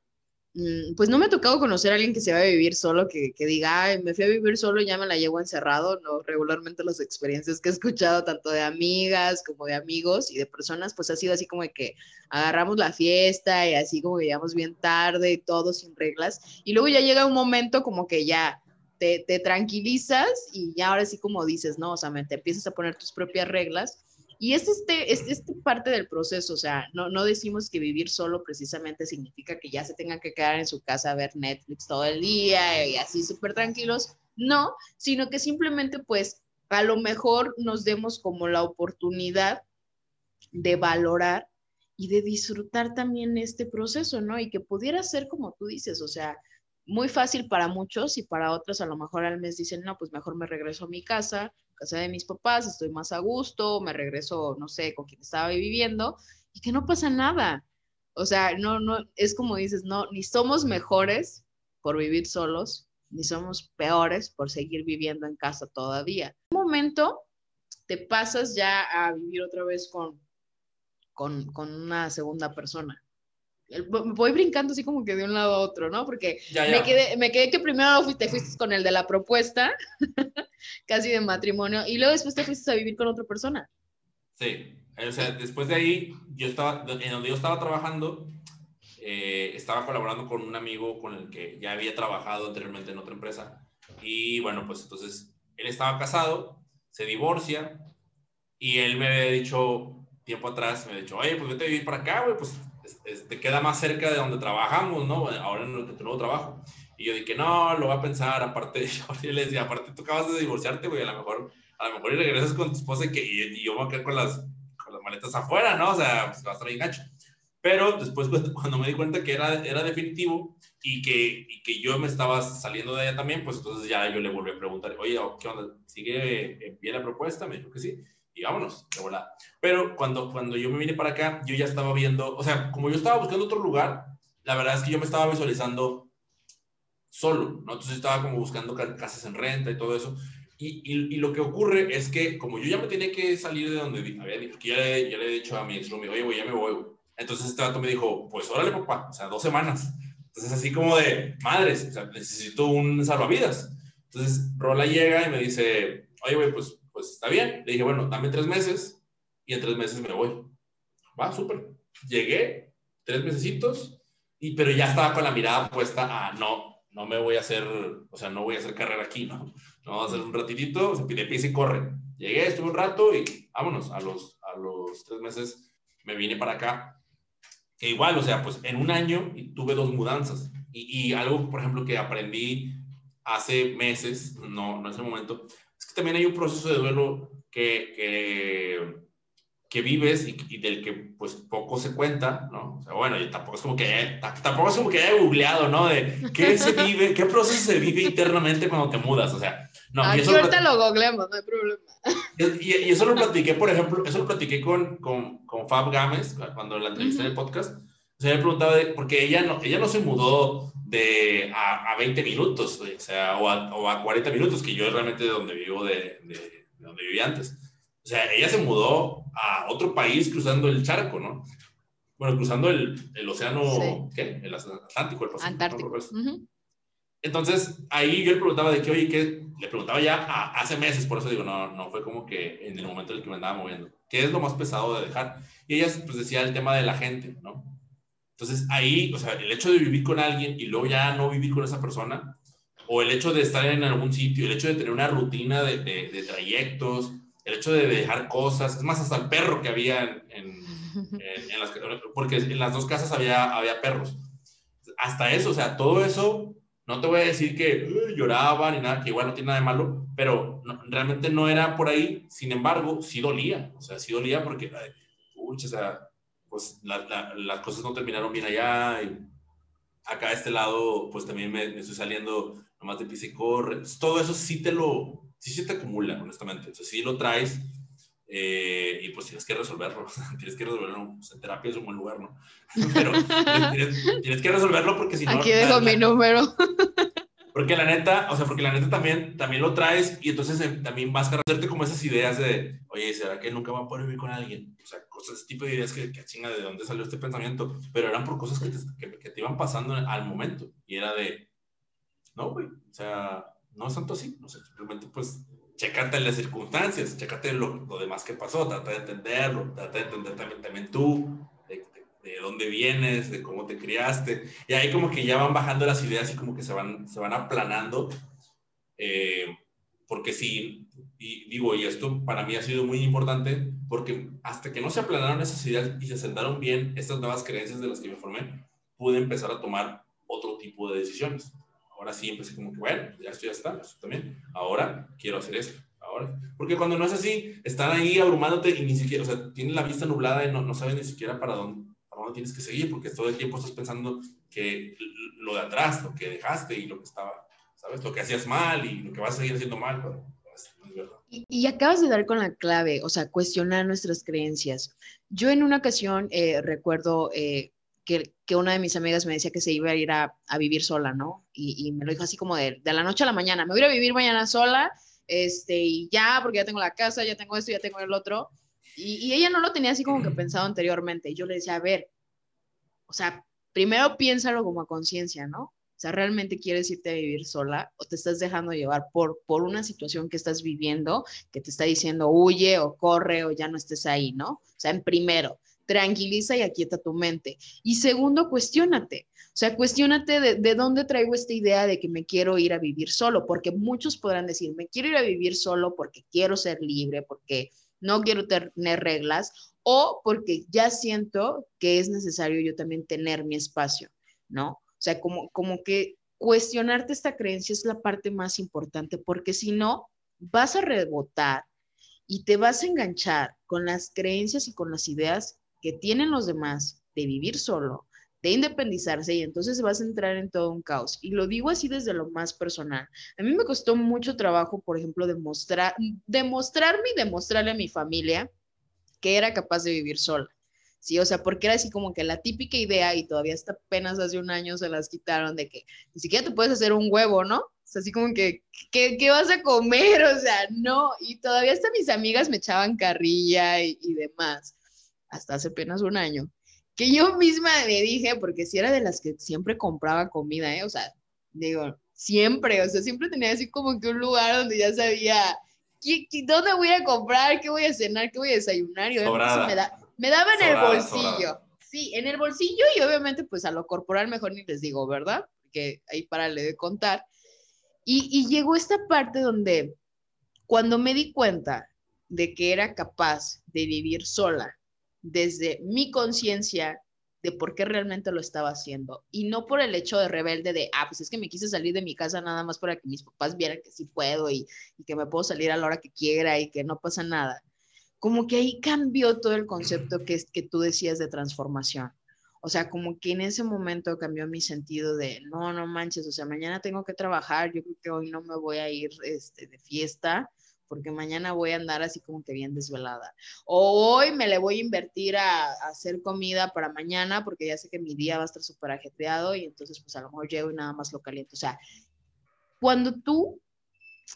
Mm, pues no me ha tocado conocer a alguien que se vaya a vivir solo, que, que diga, Ay, me fui a vivir solo y ya me la llevo encerrado. No, regularmente las experiencias que he escuchado, tanto de amigas como de amigos y de personas, pues ha sido así como de que agarramos la fiesta y así como que llegamos bien tarde y todo sin reglas. Y luego ya llega un momento como que ya te, tranquilizas y ya ahora sí como dices, no, o sea, te empiezas a poner tus propias reglas y es este, es este parte del proceso, o sea, no, no decimos que vivir solo precisamente significa que ya se tengan que quedar en su casa a ver Netflix todo el día y así súper tranquilos, no, sino que simplemente pues a lo mejor nos demos como la oportunidad de valorar y de disfrutar también este proceso, ¿no? Y que pudiera ser como tú dices, o sea, muy fácil para muchos y para otros a lo mejor al mes dicen, no, pues mejor me regreso a mi casa, casa de mis papás, estoy más a gusto, me regreso, no sé, con quien estaba viviendo y que no pasa nada. O sea, no, no, es como dices, no, ni somos mejores por vivir solos, ni somos peores por seguir viviendo en casa todavía. En un momento te pasas ya a vivir otra vez con, con, con una segunda persona voy brincando así como que de un lado a otro, ¿no? Porque Me, quedé, me quedé que primero te fuiste con el de la propuesta, casi de matrimonio, y luego después te fuiste a vivir con otra persona. Sí, o sea, después de ahí, yo estaba, en donde yo estaba trabajando, eh, estaba colaborando con un amigo con el que ya había trabajado anteriormente en otra empresa, y bueno, pues entonces él estaba casado, se divorcia, y él me había dicho tiempo atrás, me había dicho, oye, pues vete a vivir para acá, güey, pues te queda más cerca de donde trabajamos, ¿no? Ahora en tu nuevo trabajo. Y yo dije, no, lo voy a pensar, aparte, yo le decía, aparte tú acabas de divorciarte, güey, a lo mejor, a lo mejor y regresas con tu esposa y, que, yo voy a quedar con las, con las maletas afuera, ¿no? O sea, pues va a estar bien gacho. Pero después, cuando me di cuenta que era, era definitivo y que, que yo me estaba saliendo de ella también, pues entonces ya yo le volví a preguntar, oye, ¿qué onda? ¿Sigue bien la propuesta? Me dijo que sí y vámonos, de volada. Pero cuando, cuando yo me vine para acá, yo ya estaba viendo, o sea, como yo estaba buscando otro lugar, la verdad es que yo me estaba visualizando solo, ¿no? Entonces estaba como buscando casas en renta y todo eso. Y, y, lo que ocurre es que como yo ya me tenía que salir de donde había dicho, que ya le, ya le he dicho a mi ex oye, güey, ya me voy, Entonces este vato me dijo, pues órale, papá, o sea, dos semanas. Entonces así como de, madres, o sea, necesito un salvavidas. Entonces Rola llega y me dice, oye, güey, pues pues está bien. Le dije, bueno, dame tres meses y en tres meses me voy. Va, súper. Llegué, tres mesecitos, y, pero ya estaba con la mirada puesta a no, no me voy a hacer, o sea, no voy a hacer carrera aquí, ¿no? No voy a hacer un ratitito, se pide pie y corre. Llegué, estuve un rato y vámonos, a los, a los tres meses me vine para acá. Que igual, o sea, pues en un año tuve dos mudanzas. Y, y algo, por ejemplo, que aprendí hace meses, no, no en ese momento, es que también hay un proceso de duelo que, que, que vives y, del que pues poco se cuenta, ¿no? O sea, bueno, tampoco es como que, tampoco es como que haya googleado, ¿no? De qué se vive, qué proceso se vive internamente cuando te mudas, o sea, no. Aquí eso ahorita lo, googleamos, no hay problema. Y, y, eso lo platiqué, por ejemplo, eso lo platiqué con, con, con Fab Gámez cuando la entrevisté en el podcast. O sea, me preguntaba, de, porque ella no, ella no se mudó de a, a 20 minutos, o sea, o a, o a, 40 minutos, que yo es realmente de donde vivo, de, de, donde vivía antes. O sea, ella se mudó a otro país cruzando el charco, ¿no? Bueno, cruzando el, el océano, ¿qué? El Atlántico, el Pacífico. Antártico. Entonces, ahí yo le preguntaba de qué, oye, ¿qué? Le preguntaba ya hace meses, por eso digo, no, no fue como que en el momento en el que me andaba moviendo. ¿Qué es lo más pesado de dejar? Y ella pues decía el tema de la gente, ¿no? Entonces ahí, o sea, el hecho de vivir con alguien y luego ya no vivir con esa persona, o el hecho de estar en algún sitio, el hecho de tener una rutina de, de, trayectos, el hecho de dejar cosas, es más, hasta el perro que había en, en, las, porque en las dos casas había, había perros. Hasta eso, o sea, todo eso, no te voy a decir que lloraba ni nada, que igual no tiene nada de malo, pero realmente no era por ahí, sin embargo, sí dolía, o sea, sí dolía porque, uy, o sea, pues las cosas no terminaron bien allá. Y acá a este lado, pues también me, estoy saliendo nomás de pisa y corre. todo eso sí te lo, sí se te acumula, honestamente. Entonces sí lo traes eh, y pues tienes que resolverlo. tienes que resolverlo. Pues, en terapia es un buen lugar, ¿no? Pero tienes, que resolverlo porque si no... Aquí dejo mi número. Porque la neta, o sea, porque la neta también, también lo traes y entonces eh, también vas a hacerte como esas ideas de, oye, ¿será que nunca va a poder vivir con alguien? O sea, cosas, ese tipo de ideas que, que chinga de dónde salió este pensamiento, pero eran por cosas que te, que, te iban pasando al momento. Y era de, no, güey, o sea, no es tanto así, no sé, simplemente pues chécate las circunstancias, chécate lo, lo, demás que pasó, trata de entenderlo, trata de entender también, también tú, de, de, dónde vienes, de cómo te criaste, y ahí como que ya van bajando las ideas y como que se van, se van aplanando, eh, porque sí, y digo, y esto para mí ha sido muy importante, porque hasta que no se aplanaron esas ideas y se sentaron bien estas nuevas creencias de las que me formé, pude empezar a tomar otro tipo de decisiones ahora sí empecé como que, bueno, ya estoy hasta, eso también. Ahora quiero hacer eso. Ahora. Porque cuando no es así, están ahí abrumándote y ni siquiera, o sea, tienen la vista nublada y no, no saben ni siquiera para dónde, para dónde tienes que seguir, porque todo el tiempo estás pensando que lo de atrás, lo que dejaste y lo que estaba, ¿sabes? Lo que hacías mal y lo que vas a seguir haciendo mal, pero. Y, y, acabas de dar con la clave, o sea, cuestionar nuestras creencias. Yo en una ocasión eh, recuerdo eh, que, una de mis amigas me decía que se iba a ir a, vivir sola, ¿no? Y, me lo dijo así como de, de, la noche a la mañana, me voy a ir a vivir mañana sola, este, y ya, porque ya tengo la casa, ya tengo esto, ya tengo el otro. Y, ella no lo tenía así como que pensado anteriormente. Y yo le decía, a ver, o sea, primero piénsalo como a conciencia, ¿no? O sea, ¿realmente quieres irte a vivir sola o te estás dejando llevar por, por una situación que estás viviendo que te está diciendo huye o corre o ya no estés ahí, ¿no? O sea, en primero tranquiliza y aquieta tu mente. Y segundo, cuestiónate. O sea, cuestiónate de, de, dónde traigo esta idea de que me quiero ir a vivir solo, porque muchos podrán decir, me quiero ir a vivir solo porque quiero ser libre, porque no quiero tener reglas, o porque ya siento que es necesario yo también tener mi espacio, ¿no? O sea, como, como que cuestionarte esta creencia es la parte más importante, porque si no, vas a rebotar y te vas a enganchar con las creencias y con las ideas que tienen los demás de vivir solo, de independizarse y entonces vas a entrar en todo un caos. Y lo digo así desde lo más personal. A mí me costó mucho trabajo, por ejemplo, demostrar, demostrarme y demostrarle a mi familia que era capaz de vivir sola. Sí, o sea, porque era así como que la típica idea y todavía hasta apenas hace un año se las quitaron de que ni siquiera te puedes hacer un huevo, ¿no? O sea, así como que, ¿qué, qué vas a comer? O sea, no. Y todavía hasta mis amigas me echaban carrilla y, y demás hasta hace apenas un año, que yo misma me dije, porque si era de las que siempre compraba comida, ¿eh? O sea, digo, siempre, o sea, siempre tenía así como que un lugar donde ya sabía, ¿qué, dónde voy a comprar? ¿Qué voy a cenar? ¿Qué voy a desayunar? Y me, da, me daba en el bolsillo. Sí, en el bolsillo y obviamente pues a lo corporal mejor ni les digo, ¿verdad? Porque ahí para le de contar. Y, y llegó esta parte donde cuando me di cuenta de que era capaz de vivir sola desde mi conciencia de por qué realmente lo estaba haciendo y no por el hecho de rebelde de, ah, pues es que me quise salir de mi casa nada más para que mis papás vieran que sí puedo y, que me puedo salir a la hora que quiera y que no pasa nada. Como que ahí cambió todo el concepto que, que tú decías de transformación. O sea, como que en ese momento cambió mi sentido de, no, no manches, o sea, mañana tengo que trabajar, yo creo que hoy no me voy a ir este, de fiesta, porque mañana voy a andar así como que bien desvelada. O hoy me le voy a invertir a, hacer comida para mañana porque ya sé que mi día va a estar súper ajetreado y entonces pues a lo mejor llego y nada más lo caliento. O sea, cuando tú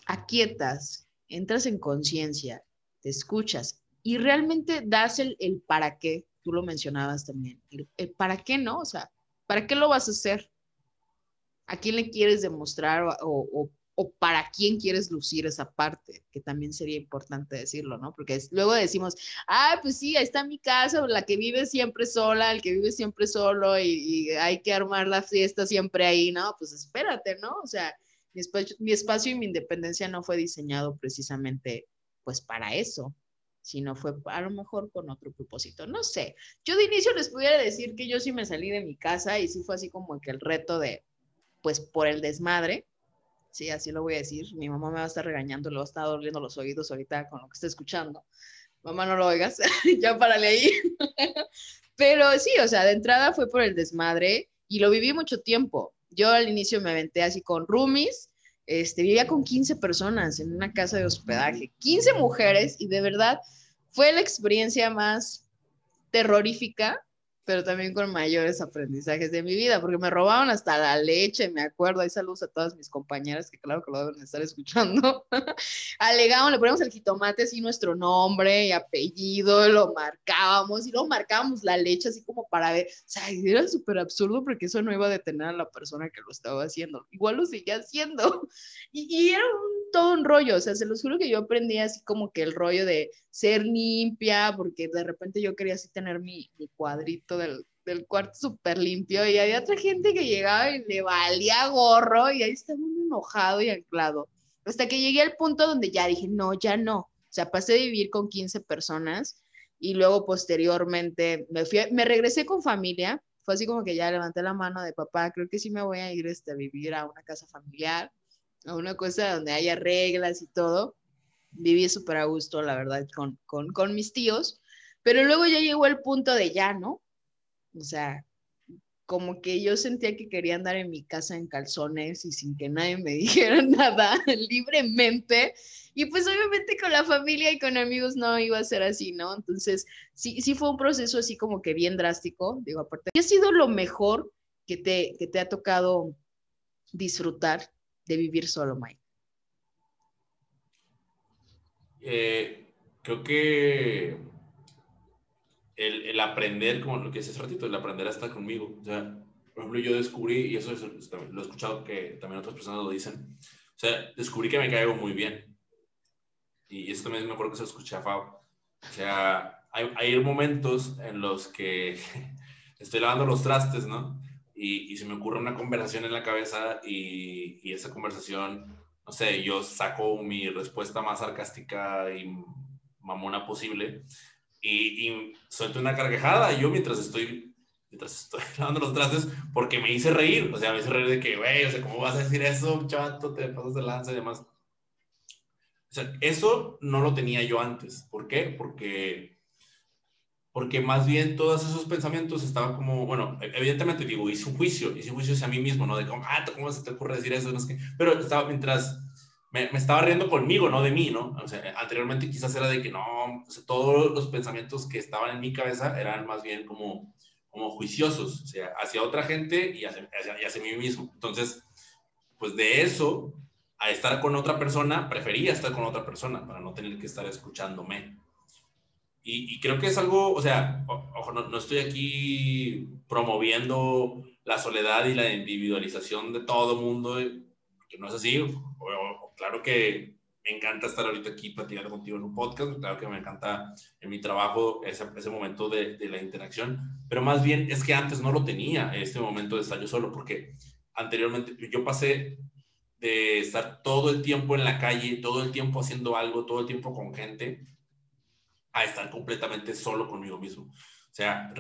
aquietas, entras en conciencia, te escuchas y realmente das el, el, para qué, tú lo mencionabas también, el, para qué no, o sea, ¿para qué lo vas a hacer? ¿A quién le quieres demostrar o, o para quién quieres lucir esa parte, que también sería importante decirlo, ¿no? Porque luego decimos, ah, pues sí, ahí está mi casa, la que vive siempre sola, el que vive siempre solo y, hay que armar la fiesta siempre ahí, ¿no? Pues espérate, ¿no? O sea, mi espacio y mi independencia no fue diseñado precisamente pues para eso, sino fue a lo mejor con otro propósito. No sé, yo de inicio les pudiera decir que yo sí me salí de mi casa y sí fue así como que el reto de, pues por el desmadre, Sí, así lo voy a decir. Mi mamá me va a estar regañando, le va a estar doliendo los oídos ahorita con lo que está escuchando. Mamá, no lo oigas, ya párale ahí. Pero sí, o sea, de entrada fue por el desmadre y lo viví mucho tiempo. Yo al inicio me aventé así con roomies, este, vivía con 15 personas en una casa de hospedaje, 15 mujeres y de verdad fue la experiencia más terrorífica pero también con mayores aprendizajes de mi vida, porque me robaban hasta la leche, me acuerdo, hay saludos a todas mis compañeras que claro que lo deben estar escuchando, alegaban, le poníamos el jitomate así nuestro nombre y apellido, lo marcábamos y luego marcábamos la leche así como para ver, o sea, era súper absurdo porque eso no iba a detener a la persona que lo estaba haciendo, igual lo seguía haciendo, y, y era un, todo un rollo, o sea, se los juro que yo aprendí así como que el rollo de ser limpia, porque de repente yo quería así tener mi, mi cuadrito del, cuarto súper limpio y había otra gente que llegaba y le valía gorro y ahí estaba uno enojado y anclado. Hasta que llegué al punto donde ya dije, no, ya no. O sea, pasé de vivir con 15 personas y luego posteriormente me, fui, me regresé con familia. Fue así como que ya levanté la mano de papá, creo que sí me voy a ir este, a vivir a una casa familiar, a una cosa donde haya reglas y todo viví súper a gusto, la verdad, con, con mis tíos, pero luego ya llegó el punto de ya, ¿no? O sea, como que yo sentía que quería andar en mi casa en calzones y sin que nadie me dijera nada, libremente. Y pues obviamente con la familia y con amigos no iba a ser así, ¿no? Entonces, sí, sí fue un proceso así como que bien drástico, digo, aparte. ¿Qué ha sido lo mejor que te, que te ha tocado disfrutar de vivir solo, Mike? Eh, creo que el, el, aprender, como lo que hace hace ratito, el aprender a estar conmigo. O sea, por ejemplo, yo descubrí, y eso, eso lo he escuchado que también otras personas lo dicen, o sea, descubrí que me caigo muy bien. Y esto también me acuerdo que se lo escuché a Fab. O sea, hay, hay momentos en los que estoy lavando los trastes, ¿no? Y, y, se me ocurre una conversación en la cabeza y, y esa conversación no sé, yo saco mi respuesta más sarcástica y mamona posible y, y suelto una carcajada yo mientras estoy, mientras estoy lavando los trastes porque me hice reír, o sea, me hice reír de que, güey, o sea, ¿cómo vas a decir eso, chato? Te pasas de lanza y demás. O sea, eso no lo tenía yo antes. ¿Por qué? Porque porque más bien todos esos pensamientos estaban como, bueno, evidentemente digo, hice un juicio, hice un juicio hacia mí mismo, ¿no? De cómo, ah, ¿cómo se te ocurre decir eso? No sé qué. Pero estaba mientras, me, estaba riendo conmigo, no de mí, ¿no? Anteriormente quizás era de que no, todos los pensamientos que estaban en mi cabeza eran más bien como, como juiciosos, o sea, hacia otra gente y hacia, mí mismo. Entonces, pues de eso, a estar con otra persona, prefería estar con otra persona para no tener que estar escuchándome. Y, y, creo que es algo, o sea, ojo, no, no, estoy aquí promoviendo la soledad y la individualización de todo mundo, no es así. Claro que me encanta estar ahorita aquí platicando contigo en un podcast, claro que me encanta en mi trabajo ese, ese momento de, de, la interacción, pero más bien es que antes no lo tenía, este momento de estar yo solo, porque anteriormente yo pasé de estar todo el tiempo en la calle, todo el tiempo haciendo algo, todo el tiempo con gente, a estar completamente solo conmigo mismo. O sea,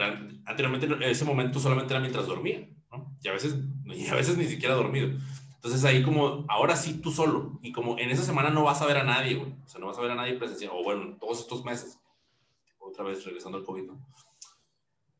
anteriormente en ese momento solamente era mientras dormía, ¿no? Y a veces, y a veces ni siquiera dormido. Entonces ahí como, ahora sí tú solo, y como en esa semana no vas a ver a nadie, güey. O sea, no vas a ver a nadie presencial, o bueno, todos estos meses, otra vez regresando al COVID, ¿no?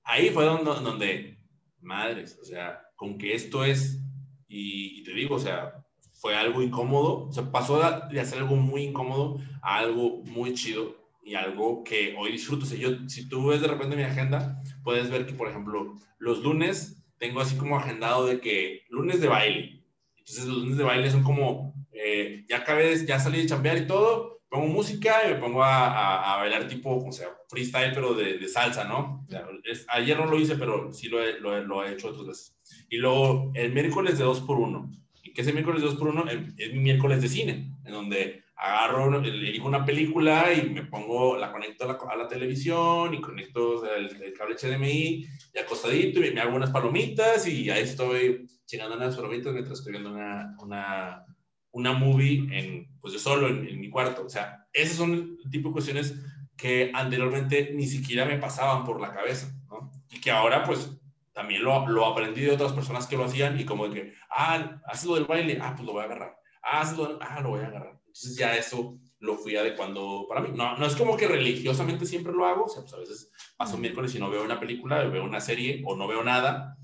Ahí fue donde, donde madres, o sea, con que esto es, y, y te digo, o sea, fue algo incómodo, o sea, pasó de hacer algo muy incómodo a algo muy chido, y algo que hoy disfruto. Si, yo, si tú ves de repente mi agenda, puedes ver que, por ejemplo, los lunes tengo así como agendado de que lunes de baile. Entonces los lunes de baile son como, eh, ya acabé, ya salí de chambear y todo, pongo música y me pongo a, a, a bailar tipo, o sea, freestyle, pero de, de salsa, ¿no? O sea, es, ayer no lo hice, pero sí lo he, lo, lo he hecho otras veces. Y luego el miércoles de 2 por 1 ¿Y qué es el miércoles de 2 por 1 Es mi miércoles de cine, en donde agarro, elijo una película y me pongo, la conecto a la, a la televisión y conecto el, el, cable HDMI y acostadito y me hago unas palomitas y ahí estoy unas palomitas mientras estoy viendo una, una, una movie en, pues yo solo en, en mi cuarto. O sea, esos son el tipo de cuestiones que anteriormente ni siquiera me pasaban por la cabeza, ¿no? Y que ahora pues también lo, lo aprendí de otras personas que lo hacían y como de que, ah, haces lo del baile, ah, pues lo voy a agarrar. Ah, haces lo, ah, lo voy a agarrar entonces ya eso lo fui adecuando para mí. No, no es como que religiosamente siempre lo hago, o sea, pues a veces paso miércoles y no veo una película, veo una serie o no veo nada,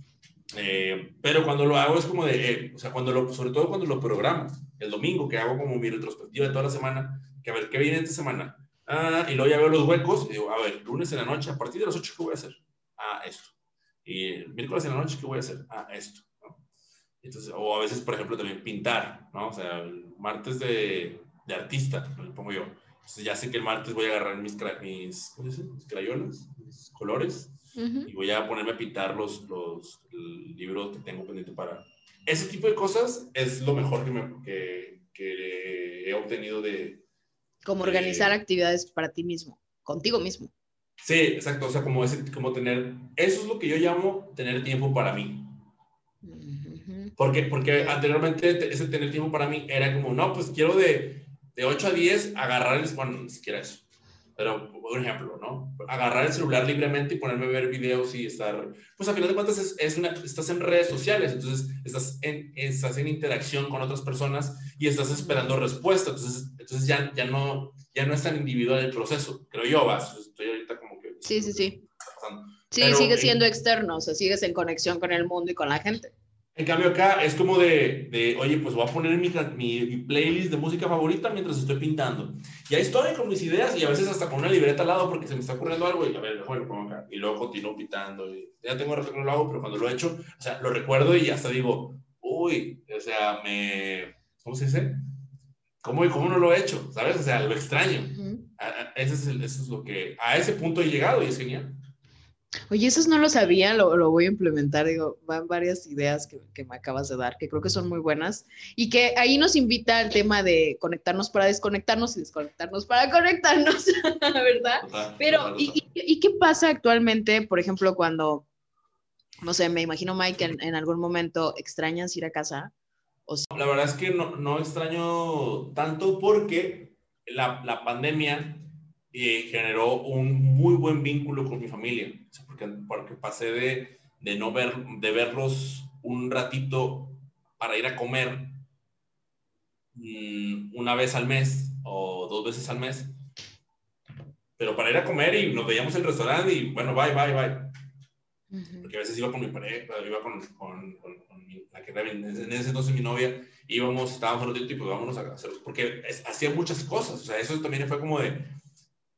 eh, pero cuando lo hago es como de, eh, o sea, cuando lo, sobre todo cuando lo programo, el domingo que hago como mi retrospectiva de toda la semana, que a ver, ¿qué viene esta semana? Ah, y luego ya veo los huecos y digo, a ver, lunes en la noche, a partir de las 8, ¿qué voy a hacer? Ah, esto. Y miércoles en la noche, ¿qué voy a hacer? Ah, esto. Entonces, o a veces, por ejemplo, también pintar, ¿no? O sea, el martes de, artista, pongo yo. Entonces ya sé que el martes voy a agarrar mis, mis, mis crayolas, mis colores, y voy a ponerme a pintar los, los libros que tengo pendiente para... Ese tipo de cosas es lo mejor que, me, que, que he obtenido de... Como organizar actividades para ti mismo, contigo mismo. Sí, exacto, o sea, como, ese, como tener... Eso es lo que yo llamo tener tiempo para mí. Porque, porque anteriormente ese tener tiempo para mí era como, no, pues quiero de, de 8 a 10 agarrar el, bueno, ni siquiera eso. Pero, por ejemplo, ¿no? Agarrar el celular libremente y ponerme a ver videos y estar, pues a final de cuentas es, es una, estás en redes sociales, entonces estás en, estás en interacción con otras personas y estás esperando respuesta, entonces, entonces ya, ya, no, ya no es tan individual el proceso, creo yo, vas, estoy ahorita como que... Sí, sí, sí. Sí, sigue siendo externo, o sea, sigues en conexión con el mundo y con la gente. En cambio acá es como de, de oye, pues voy a poner mi, mi, playlist de música favorita mientras estoy pintando. Y ahí estoy con mis ideas y a veces hasta con una libreta al lado porque se me está ocurriendo algo y a ver, bueno, pongo acá. Y luego continúo pintando. Y ya tengo rato que no lo hago, pero cuando lo he hecho, o sea, lo recuerdo y hasta digo, uy, o sea, me, ¿cómo se dice? ¿Cómo, cómo no lo he hecho? ¿Sabes? O sea, lo extraño. ese es eso es lo que, a ese punto he llegado y es genial. Oye, esos no lo sabía, lo, lo, voy a implementar. Digo, van varias ideas que, que, me acabas de dar, que creo que son muy buenas y que ahí nos invita al tema de conectarnos para desconectarnos y desconectarnos para conectarnos, ¿verdad? Pero, ¿y, y, qué pasa actualmente, por ejemplo, cuando, no sé, me imagino, Mike, en, en algún momento extrañas ir a casa? O La verdad es que no, no extraño tanto porque la, la pandemia y generó un muy buen vínculo con mi familia, porque, porque pasé de, de, no ver, de verlos un ratito para ir a comer mm, una vez al mes o dos veces al mes, pero para ir a comer y nos veíamos en el restaurante y bueno, bye, bye, bye. Porque a veces iba con mi pareja, iba con, con, con, mi, la que en ese entonces mi novia, íbamos, estábamos un ratito y pues vámonos a hacer, porque hacía muchas cosas, o sea, eso también fue como de,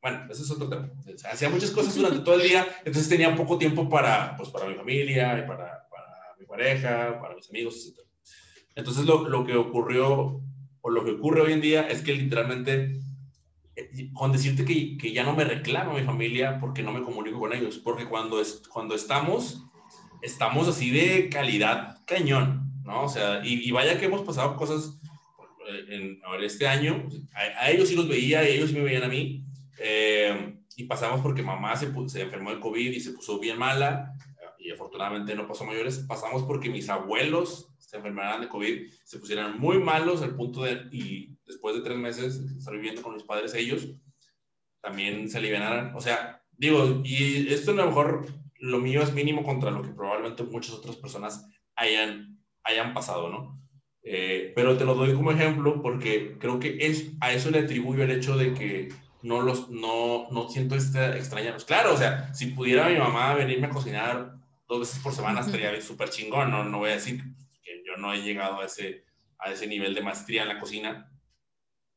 bueno, ese es otro tema. hacía muchas cosas durante todo el día, entonces tenía poco tiempo para, pues, para mi familia, y para, para mi pareja, para mis amigos, etc. Entonces lo, lo, que ocurrió, o lo que ocurre hoy en día, es que literalmente, eh, con decirte que, que ya no me reclama mi familia porque no me comunico con ellos, porque cuando, es, cuando estamos, estamos así de calidad cañón, ¿no? O sea, y, y vaya que hemos pasado cosas eh, en, en este año, a, a ellos sí los veía, ellos sí me veían a mí, eh, y pasamos porque mamá se, se enfermó de COVID y se puso bien mala y afortunadamente no pasó mayores. Pasamos porque mis abuelos se enfermaran de COVID, se pusieran muy malos al punto de, y después de tres meses estar viviendo con mis padres, ellos también se aliviaran. O sea, digo, y esto a lo mejor lo mío es mínimo contra lo que probablemente muchas otras personas hayan, hayan pasado, ¿no? Eh, pero te lo doy como ejemplo porque creo que es, a eso le atribuyo el hecho de que no los, no, no siento este extrañarlos. Claro, o sea, si pudiera mi mamá venirme a cocinar dos veces por semana estaría súper chingón, no, no voy a decir que yo no he llegado a ese, a ese nivel de maestría en la cocina,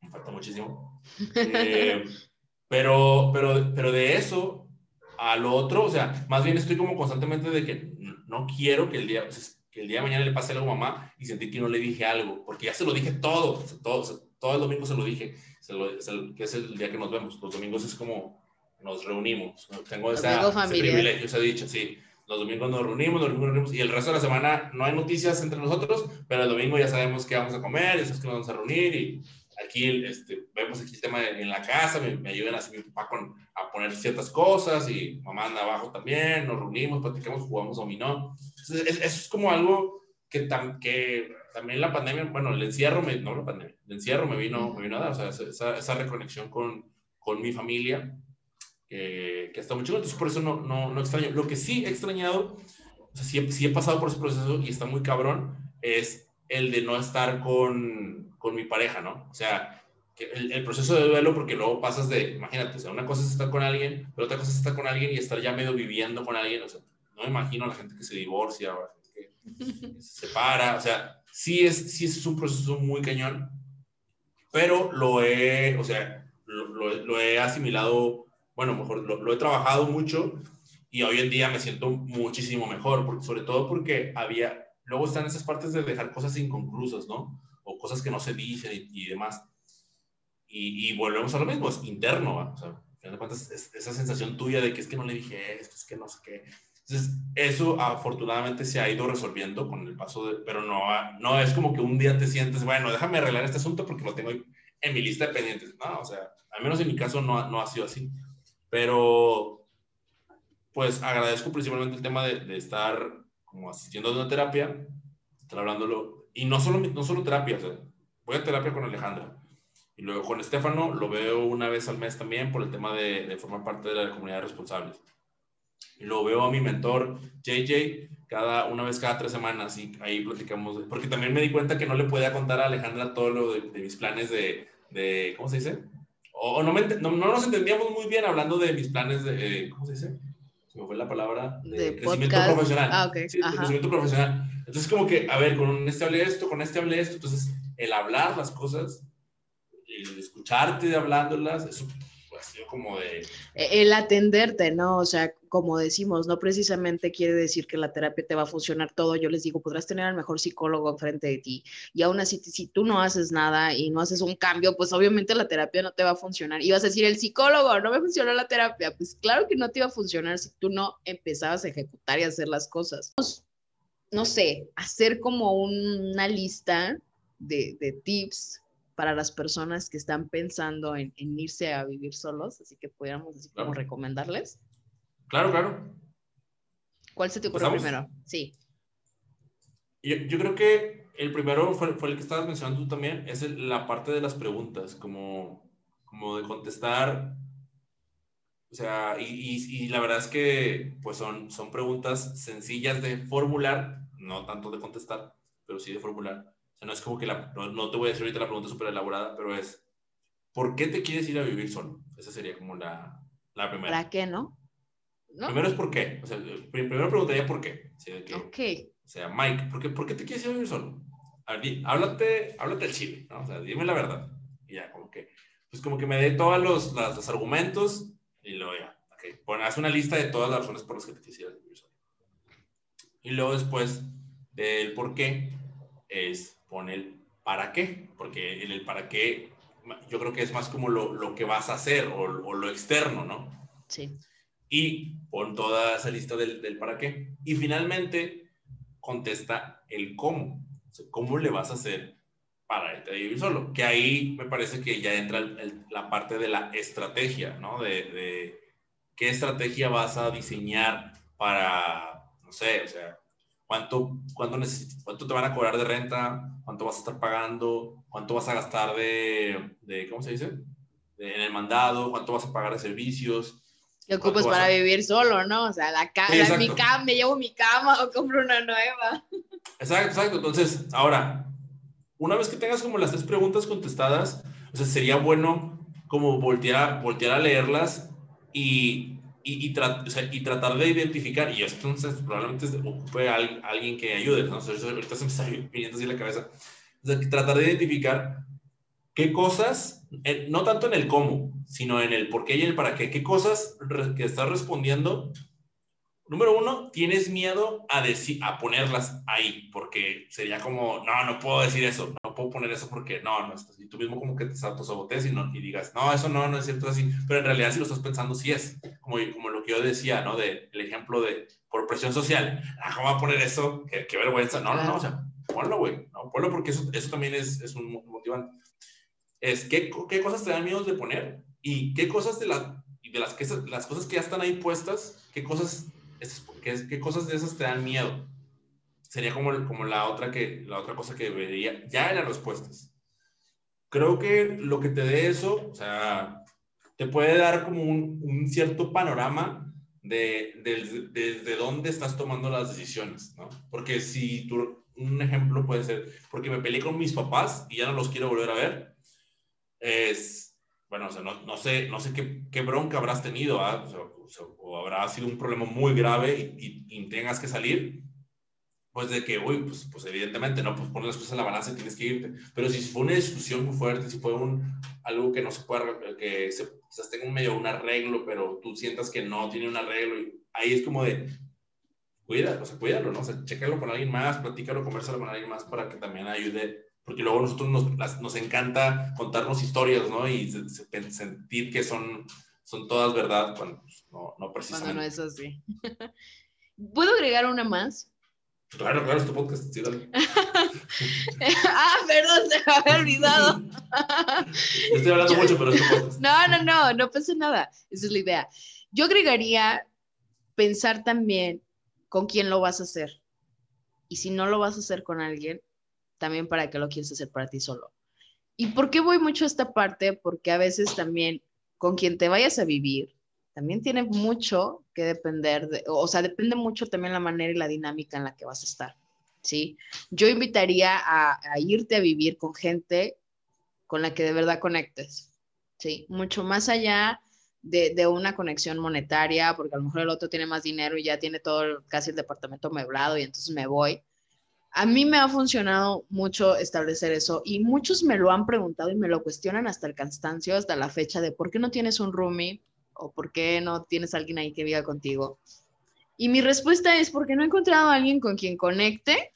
me falta muchísimo. Eh, pero, pero, pero de eso a lo otro, o sea, más bien estoy como constantemente de que no quiero que el día, que el día de mañana le pase algo a mamá y sentir que no le dije algo, porque ya se lo dije todo, todo, todo el domingo se lo dije que es el día que nos vemos. Los domingos es como nos reunimos. Tengo esa, ese privilegio, se ha dicho, sí. Los domingos nos reunimos, nos reunimos y el resto de la semana no hay noticias entre nosotros, pero el domingo ya sabemos qué vamos a comer, ya sabemos que nos vamos a reunir y aquí este, vemos aquí el tema en la casa, me, me ayudan así mi papá con, a poner ciertas cosas y mamá anda abajo también, nos reunimos, platicamos, jugamos dominó. Eso es, es como algo que, tam, que también la pandemia, bueno, el encierro, me, no la pandemia, el encierro me vino, me vino a dar, o sea, esa, esa reconexión con, con mi familia, que, que está muy entonces por eso no, no, no extraño. Lo que sí he extrañado, o sea, sí, sí, he pasado por ese proceso y está muy cabrón, es el de no estar con, con mi pareja, ¿no? O sea, que el, el, proceso de duelo, porque luego pasas de, imagínate, o sea, una cosa es estar con alguien, pero otra cosa es estar con alguien y estar ya medio viviendo con alguien, o sea, no me imagino a la gente que se divorcia, o la gente que se separa, o sea, sí es, sí es un proceso muy cañón, pero lo he, o sea, lo, lo, he asimilado, bueno, mejor lo, lo, he trabajado mucho y hoy en día me siento muchísimo mejor, porque, sobre todo porque había, luego están esas partes de dejar cosas inconclusas, ¿no? O cosas que no se dicen y, demás. Y, y, volvemos a lo mismo, es interno, ¿va? o sea, de cuentas, esa sensación tuya de que es que no le dije esto, es que no sé qué. Entonces, eso afortunadamente se ha ido resolviendo con el paso de, pero no, no es como que un día te sientes, bueno, déjame arreglar este asunto porque lo tengo en mi lista de pendientes. No, o sea, al menos en mi caso no, no ha sido así. Pero, pues agradezco principalmente el tema de, de estar como asistiendo a una terapia, estar hablándolo, y no solo, no solo terapia, o sea, voy a terapia con Alejandra. Y luego con Estefano lo veo una vez al mes también por el tema de, de formar parte de la comunidad de responsables. Lo veo a mi mentor, JJ, cada, una vez cada tres semanas y ahí platicamos. Porque también me di cuenta que no le podía contar a Alejandra todo lo de, mis planes de, de, ¿cómo se dice? O, no, no, nos entendíamos muy bien hablando de mis planes de, eh, ¿cómo se dice? Se me fue la palabra, de, crecimiento profesional. Ah. Sí, de crecimiento profesional. Entonces, como que, a ver, con este hablé esto, con este hablé esto. Entonces, el hablar las cosas, el escucharte hablándolas, eso como de... E, el atenderte, ¿no? O sea, como decimos, no precisamente quiere decir que la terapia te va a funcionar todo. Yo les digo, podrás tener al mejor psicólogo enfrente de ti y aún así, si tú no haces nada y no haces un cambio, pues obviamente la terapia no te va a funcionar. Y vas a decir, el psicólogo, no me funcionó la terapia. Pues claro que no te iba a funcionar si tú no empezabas a ejecutar y hacer las cosas. No sé, hacer como una lista de, de tips para las personas que están pensando en, irse a vivir solos, así que pudiéramos así como recomendarles. Claro, claro. ¿Cuál se te ocurrió primero? Sí. Yo, yo, creo que el primero fue, fue, el que estabas mencionando tú también, es la parte de las preguntas, como, como de contestar. O sea, y, y, y, la verdad es que pues son, son preguntas sencillas de formular, no tanto de contestar, pero sí de formular no es como que la, no, te voy a decir ahorita la pregunta súper elaborada, pero es, ¿por qué te quieres ir a vivir solo? Esa sería como la, la primera. ¿Para qué, no? Primero es por qué. O sea, primero preguntaría por qué. ok. O sea, Mike, ¿por qué, ¿por qué te quieres ir a vivir solo? háblate, háblate del chile, ¿no? O sea, dime la verdad. Y ya, como que, pues como que me dé todos los, los, argumentos y luego ya, ok. Bueno, haz una lista de todas las razones por las que te quisieras vivir solo. Y luego después del por qué es con el para qué, porque en el para qué yo creo que es más como lo, lo que vas a hacer o, o, lo externo, ¿no? Sí. Y pon toda esa lista del, del para qué. Y finalmente contesta el cómo. ¿Cómo le vas a hacer para irte a vivir solo? Que ahí me parece que ya entra la parte de la estrategia, ¿no? De, de qué estrategia vas a diseñar para, no sé, o sea, cuánto, cuánto, cuánto te van a cobrar de renta, cuánto vas a estar pagando, cuánto vas a gastar de, de ¿cómo se dice? en el mandado, cuánto vas a pagar de servicios. ¿Qué ocupas para vivir solo, no? O sea, la, mi cama, me llevo mi cama o compro una nueva. Exacto, exacto. Entonces, ahora, una vez que tengas como las tres preguntas contestadas, o sea, sería bueno como voltear, voltear a leerlas y y, y, y, tratar de identificar, y entonces probablemente ocupe a, alguien que ayude, ¿no? ahorita se me está viniendo así la cabeza, o sea, tratar de identificar qué cosas, no tanto en el cómo, sino en el por qué y el para qué, qué cosas que estás respondiendo Número uno, tienes miedo a, decir, a ponerlas ahí, porque sería como, no, no puedo decir eso, no puedo poner eso porque no, no, y tú mismo como que te autosabotees y, no, y digas, no, eso no, no es cierto así, pero en realidad si lo estás pensando, sí es, como, como lo que yo decía, ¿no? De, el ejemplo de, por presión social, ah, ¿cómo va a poner eso? Qué, qué vergüenza, no, no, no, o sea, ponlo, güey, no, ponlo porque eso, eso también es, es un motivante. Es, ¿qué, ¿qué cosas te dan miedo de poner? Y qué cosas de, la, de las, cosas que ya están ahí puestas, qué cosas ¿Qué, ¿Qué, cosas de esas te dan miedo? Sería como, como la, otra que, la otra cosa que vería ya en las respuestas. Creo que lo que te dé eso, o sea, te puede dar como un, un cierto panorama de, de, de, dónde estás tomando las decisiones, ¿no? Porque si tú, un ejemplo puede ser, porque me peleé con mis papás y ya no los quiero volver a ver, es, bueno, no, no sé, no sé qué, qué bronca habrás tenido, ¿ah? o, habrá sido un problema muy grave y, tengas que salir, pues de que, uy, pues, pues evidentemente, ¿no? Pues pones las cosas en la balanza tienes que irte. Pero si fue una discusión fuerte, si fue un, algo que no se puede, que se, quizás tenga un medio un arreglo, pero tú sientas que no tiene un arreglo, y ahí es como de, cuida, o sea, cuídalo, ¿no? O sea, con alguien más, platícalo, conversalo con alguien más para que también ayude, porque luego nosotros nos, nos encanta contarnos historias, ¿no? Y sentir que son, son todas verdad cuando pues, no, no precisamente. Cuando no es así. ¿Puedo agregar una más? Claro, claro, es tu podcast. Sí, ah, perdón, se me había olvidado. estoy hablando mucho, pero es tu podcast. No, no, no, no pasa nada. Esa es la idea. Yo agregaría pensar también con quién lo vas a hacer. Y si no lo vas a hacer con alguien, también para qué lo quieres hacer para ti solo. ¿Y por qué voy mucho a esta parte? Porque a veces también con quien te vayas a vivir, también tiene mucho que depender, de, o sea, depende mucho también la manera y la dinámica en la que vas a estar, ¿sí? Yo invitaría a, irte a vivir con gente con la que de verdad conectes, ¿sí? Mucho más allá de, una conexión monetaria, porque a lo mejor el otro tiene más dinero y ya tiene todo casi el departamento meblado y entonces me voy. A mí me ha funcionado mucho establecer eso y muchos me lo han preguntado y me lo cuestionan hasta el cansancio, hasta la fecha de por qué no tienes un roomie, o por qué no tienes alguien ahí que viva contigo. Y mi respuesta es porque no he encontrado a alguien con quien conecte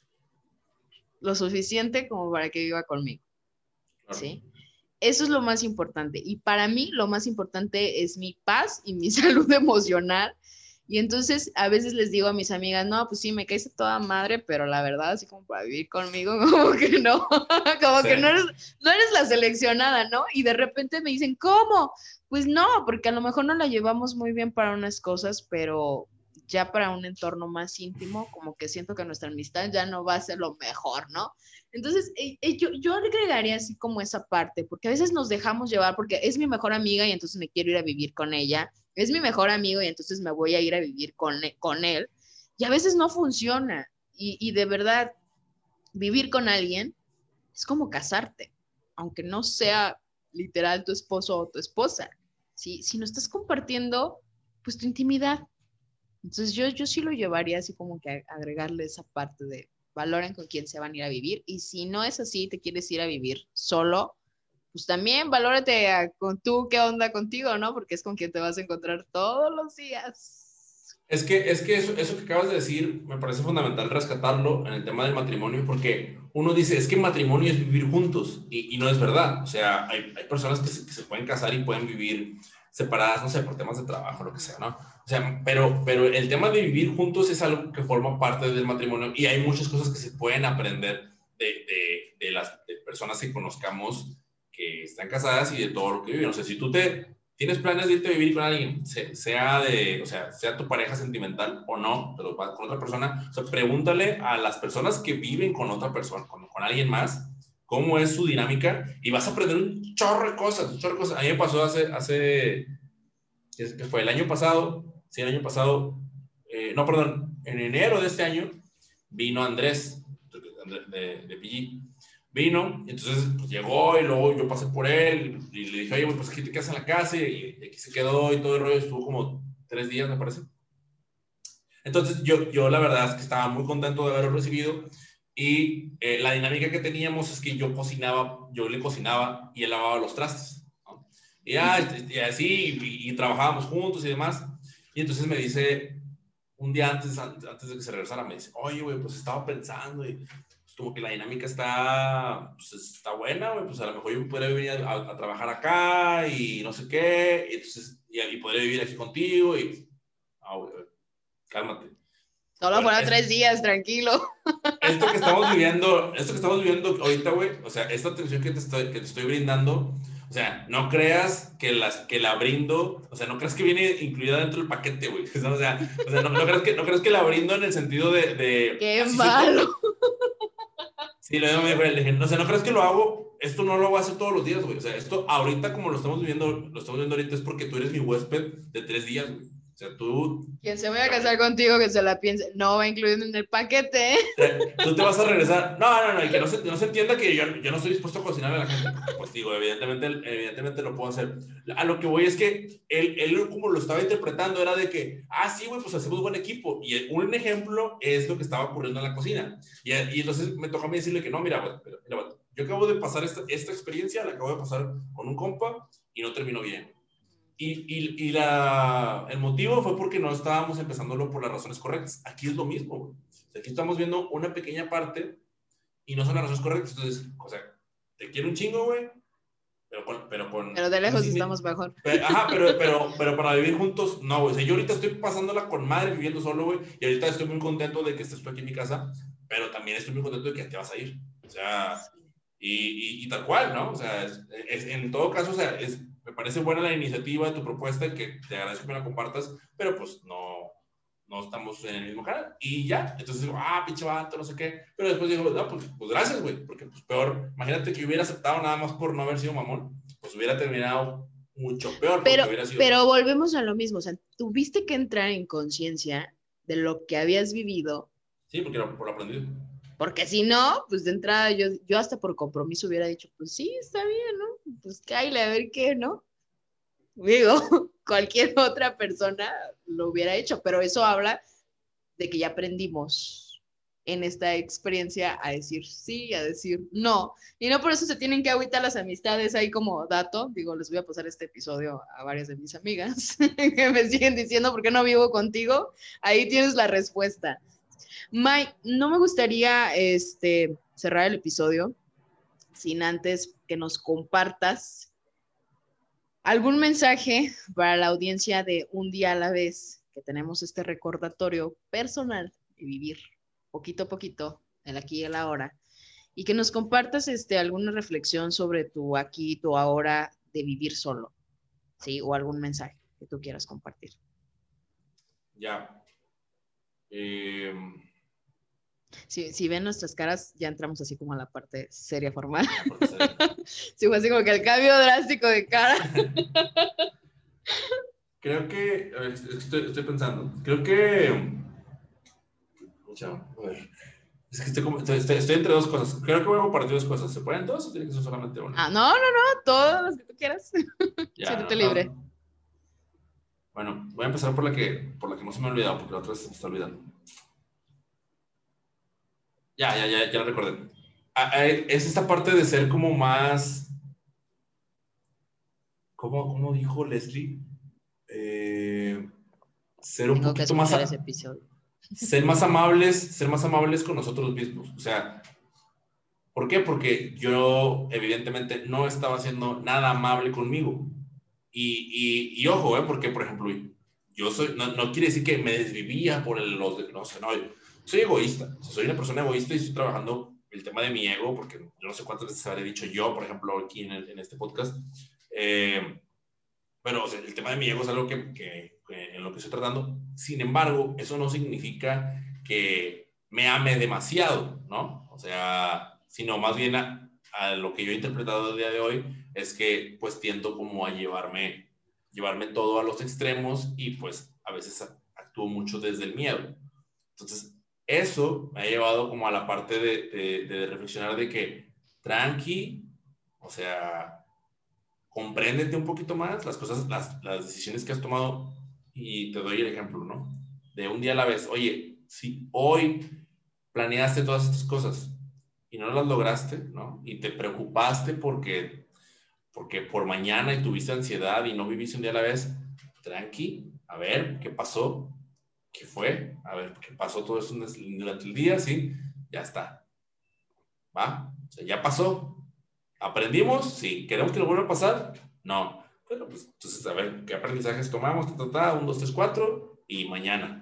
lo suficiente como para que viva conmigo. ¿Sí? Eso es lo más importante. Y para mí lo más importante es mi paz y mi salud emocional y entonces a veces les digo a mis amigas, no, pues sí, me caes toda madre, pero la verdad, así como para vivir conmigo, como que no, como que no eres, no eres la seleccionada, ¿no? Y de repente me dicen, ¿cómo? Pues no, porque a lo mejor no la llevamos muy bien para unas cosas, pero ya para un entorno más íntimo, como que siento que nuestra amistad ya no va a ser lo mejor, ¿no? Entonces, eh, eh, yo, yo agregaría así como esa parte, porque a veces nos dejamos llevar, porque es mi mejor amiga y entonces me quiero ir a vivir con ella, es mi mejor amigo y entonces me voy a ir a vivir con, e, con él. Y a veces no funciona. Y, de verdad, vivir con alguien es como casarte, aunque no sea literal tu esposo o tu esposa. Si no estás compartiendo, pues tu intimidad. Entonces yo, yo sí lo llevaría así como que agregarle esa parte de valoren con quién se van a ir a vivir. Y si no es así, te quieres ir a vivir solo, pues también valórate con tú qué onda contigo, ¿no? Porque es con quien te vas a encontrar todos los días. Es que, es que eso, eso que acabas de decir me parece fundamental rescatarlo en el tema del matrimonio, porque uno dice, es que matrimonio es vivir juntos, y, y no es verdad. O sea, hay, hay personas que se, que se, pueden casar y pueden vivir separadas, no sé, por temas de trabajo, lo que sea, ¿no? O sea, pero, pero el tema de vivir juntos es algo que forma parte del matrimonio y hay muchas cosas que se pueden aprender de, de, de las personas que conozcamos que están casadas y de todo lo que viven. O sea, si tú te tienes planes de irte a vivir con alguien, sea de, o sea, sea tu pareja sentimental o no, pero con otra persona, o sea, pregúntale a las personas que viven con otra persona, con, con alguien más, cómo es su dinámica y vas a aprender un chorro de cosas, un chorro de cosas. A mí me pasó hace, hace, que fue el año pasado, sí, el año pasado, eh, no, perdón, en enero de este año vino Andrés de, de, de PG Vino, y entonces pues, llegó y luego yo pasé por él y le dije, oye, pues aquí te quedas en la casa y, aquí se quedó y todo el rollo, estuvo como tres días, me parece. Entonces yo, yo la verdad es que estaba muy contento de haberlo recibido y eh, la dinámica que teníamos es que yo cocinaba, yo le cocinaba y él lavaba los trastes. Y, y, así, y, trabajábamos juntos y demás. Y entonces me dice, un día antes, antes de que se regresara, me dice, oye, güey, pues estaba pensando y como que la dinámica está, pues, está buena, güey, pues a lo mejor yo podría venir a, trabajar acá y no sé qué, y entonces, y, y podría vivir aquí contigo y, ah, güey, cálmate. Solo fueron tres días, tranquilo. Esto que estamos viviendo, esto que estamos viviendo ahorita, güey, o sea, esta atención que te estoy, que te estoy brindando, o sea, no creas que, las, que la brindo, o sea, no creas que viene incluida dentro del paquete, güey. O sea, o sea no, no, creas que, no creas que la brindo en el sentido de... de ¡Qué malo! Sí, lo digo, le dije, no, o no crees que lo hago, esto no lo voy a hacer todos los días, güey. O sea, esto ahorita como lo estamos viviendo, lo estamos viendo ahorita es porque tú eres mi huésped de tres días, güey. O sea, tú... Quien se vaya a casar contigo, que se la piense, no va incluido en el paquete. ¿eh? Tú te vas a regresar. No, no, no, y que no se, no se entienda que yo, yo, no estoy dispuesto a cocinarle a la gente. Pues digo, evidentemente, evidentemente lo puedo hacer. A lo que voy es que él, él como lo estaba interpretando era de que, ah, sí, güey, pues hacemos buen equipo. Y un ejemplo es lo que estaba ocurriendo en la cocina. Y, y entonces me tocó a mí decirle que no, mira, güey, mira, yo acabo de pasar esta, esta experiencia, la acabo de pasar con un compa y no terminó bien y, y, y la, el motivo fue porque no estábamos empezándolo por las razones correctas. Aquí es lo mismo. Aquí estamos viendo una pequeña parte y no son las razones correctas. Entonces, o sea, te quiero un chingo, güey. Pero, con, pero, con, pero de lejos estamos mejor. ajá, pero, pero, pero para vivir juntos, no, güey. O sea, yo ahorita estoy pasándola con madre viviendo solo, güey. Y ahorita estoy muy contento de que estés tú aquí en mi casa. Pero también estoy muy contento de que te vas a ir. O sea, y, y, tal cual, ¿no? O sea, es, es, en todo caso, o sea, es, me parece buena la iniciativa de tu propuesta, que te agradezco que me la compartas, pero pues no, no estamos en el mismo canal. Y ya, entonces digo, ah, pinche vato, no sé qué. Pero después digo, no, pues, pues gracias, güey, porque pues peor, imagínate que hubiera aceptado nada más por no haber sido mamón, pues hubiera terminado mucho peor. Pero, sido... pero volvemos a lo mismo, o sea, tuviste que entrar en conciencia de lo que habías vivido. Sí, porque por lo aprendido. Porque si no, pues de entrada yo, yo hasta por compromiso hubiera dicho, pues sí, está bien, ¿no? Pues cállale a ver qué, ¿no? Digo, cualquier otra persona lo hubiera hecho, pero eso habla de que ya aprendimos en esta experiencia a decir sí, a decir no. Y no por eso se tienen que agüitar las amistades ahí como dato. Digo, les voy a pasar este episodio a varias de mis amigas que me siguen diciendo por qué no vivo contigo. Ahí tienes la respuesta. Mike, no me gustaría este, cerrar el episodio sin antes que nos compartas algún mensaje para la audiencia de un día a la vez, que tenemos este recordatorio personal de vivir poquito a poquito, el aquí y el ahora, y que nos compartas este, alguna reflexión sobre tu aquí, tu ahora de vivir solo, ¿sí? O algún mensaje que tú quieras compartir. Ya. Eh si, ven nuestras caras, ya entramos así como a la parte seria formal. Sí, fue así como que el cambio drástico de cara. Creo que, estoy, estoy pensando, creo que, es que estoy, como, estoy, estoy, entre dos cosas. Creo que voy a compartir dos cosas. ¿Se pueden dos o tiene que ser solamente una? Ah, no, no, no, todas las que tú quieras. Siéntete libre. Bueno, voy a empezar por la que, por la que no se me ha olvidado, porque la otra se me está olvidando. Ya, ya, ya, ya lo recordé. Ah, ah, es esta parte de ser como más. ¿Cómo, cómo dijo Leslie? Eh, ser un poquito más. Ser más amables, ser más amables con nosotros mismos. O sea, ¿por qué? Porque yo, evidentemente, no estaba haciendo nada amable conmigo. Y, y, y ojo, ¿eh? Porque, por ejemplo, yo soy, no, no, quiere decir que me desvivía por el, los, no sé, no, soy egoísta, soy una persona egoísta y estoy trabajando el tema de mi ego, porque yo no sé cuántas veces habré dicho yo, por ejemplo, aquí en, en este podcast, eh, pero el tema de mi ego es algo que, que, en lo que estoy tratando. Sin embargo, eso no significa que me ame demasiado, ¿no? O sea, sino más bien a, a lo que yo he interpretado el día de hoy es que pues tiendo como a llevarme, llevarme todo a los extremos y pues a veces actúo mucho desde el miedo. Entonces, eso me ha llevado como a la parte de, reflexionar de que tranqui, o sea, compréndete un poquito más las cosas, las, las, decisiones que has tomado y te doy el ejemplo, ¿no? De un día a la vez, oye, si hoy planeaste todas estas cosas y no las lograste, ¿no? Y te preocupaste porque, porque por mañana y tuviste ansiedad y no viviste un día a la vez, tranqui, a ver, ¿qué pasó? ¿Qué fue? A ver, ¿qué pasó todo eso durante el día? Sí, ya está. ¿Va? O sea, ya pasó. ¿Aprendimos? Sí. ¿Queremos que lo vuelva a pasar? No. Bueno, pues entonces, a ver, ¿qué aprendizajes tomamos? Ta, ta, un, dos, tres, cuatro, y mañana.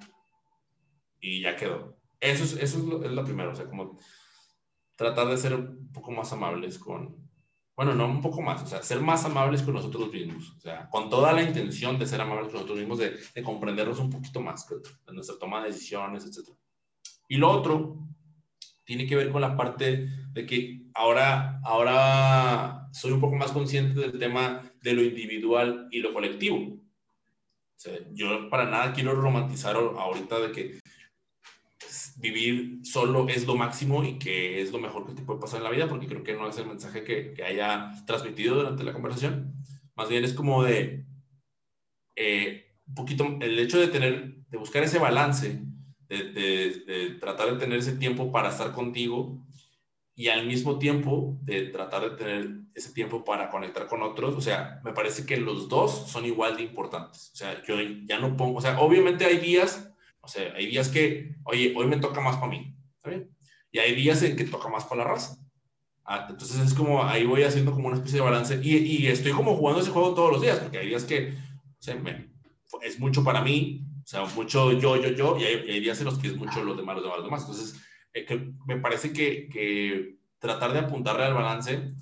Y ya quedó. Eso es, eso es lo primero, o sea, como tratar de ser un poco más amables con, bueno, no un poco más, o sea, ser más amables con nosotros mismos, o sea, con toda la intención de ser amables con nosotros mismos, de, de comprendernos un poquito más en nuestra toma de decisiones, etc. Y lo otro tiene que ver con la parte de que ahora, ahora soy un poco más consciente del tema de lo individual y lo colectivo. yo para nada quiero romantizar ahorita de que vivir solo es lo máximo y que es lo mejor que te puede pasar en la vida, porque creo que no es el mensaje que, haya transmitido durante la conversación. Más bien es como de eh, un poquito el hecho de tener, de buscar ese balance, de, de, tratar de tener ese tiempo para estar contigo y al mismo tiempo de tratar de tener ese tiempo para conectar con otros. O sea, me parece que los dos son igual de importantes. O sea, yo ya no pongo, o sea, obviamente hay días o sea, hay días que, oye, hoy me toca más para mí, ¿está bien? Y hay días en que toca más para la raza. Ah, entonces es como, ahí voy haciendo como una especie de balance y, estoy como jugando ese juego todos los días, porque hay días que, o sea, es mucho para mí, o sea, mucho yo, yo, yo, y hay, días en los que es mucho los demás, los demás, los demás. Entonces, eh, que me parece que, que tratar de apuntarle al balance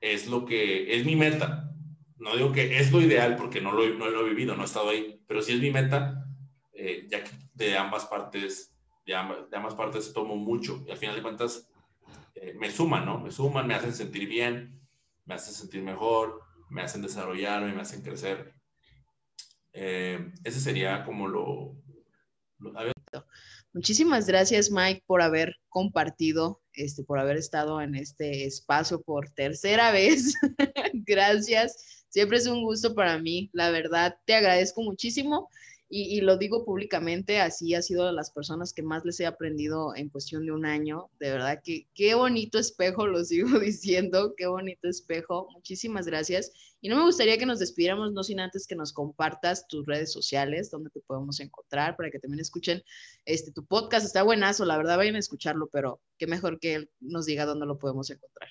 es lo que, es mi meta. No digo que es lo ideal porque no lo, no lo he vivido, no he estado ahí, pero sí es mi meta, eh, ya que de ambas partes, de ambas, de ambas partes tomo mucho y al final de cuentas eh, me suman, ¿no? Me suman, me hacen sentir bien, me hacen sentir mejor, me hacen desarrollarme, me hacen crecer. Eh, ese sería como lo... Muchísimas gracias, Mike, por haber compartido, este, por haber estado en este espacio por tercera vez. gracias. Siempre es un gusto para mí, la verdad. Te agradezco muchísimo y, lo digo públicamente, así ha sido de las personas que más les he aprendido en cuestión de un año. De verdad que qué bonito espejo, lo sigo diciendo, qué bonito espejo. Muchísimas gracias. Y no me gustaría que nos despidiéramos, no sin antes que nos compartas tus redes sociales, donde te podemos encontrar, para que también escuchen este, tu podcast. Está buenazo, la verdad, vayan a escucharlo, pero qué mejor que él nos diga dónde lo podemos encontrar.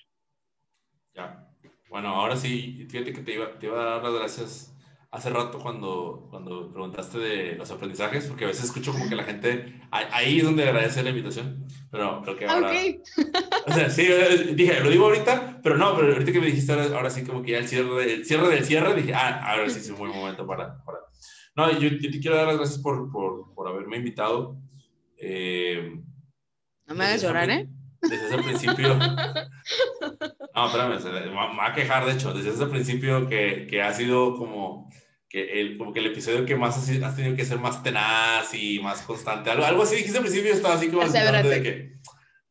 Ya. Bueno, ahora sí, fíjate que te iba, te iba a dar las gracias hace rato cuando, cuando preguntaste de los aprendizajes, porque a veces escucho como que la gente, ahí es donde agradece la invitación, pero creo que ahora... O sea, sí, dije, lo digo ahorita, pero no, pero ahorita que me dijiste ahora, sí como que ya el cierre, el cierre del cierre, dije, ah, ahora sí es un buen momento para... para... No, yo, yo, te quiero dar las gracias por, por, por haberme invitado. Eh, no me hagas llorar, ¿eh? Desde ese principio... No, espérame, me va a quejar, de hecho, desde ese principio que, que ha sido como que el, como que el episodio que más has, tenido que ser más tenaz y más constante. Algo, algo así dijiste al principio, estaba así como... De que,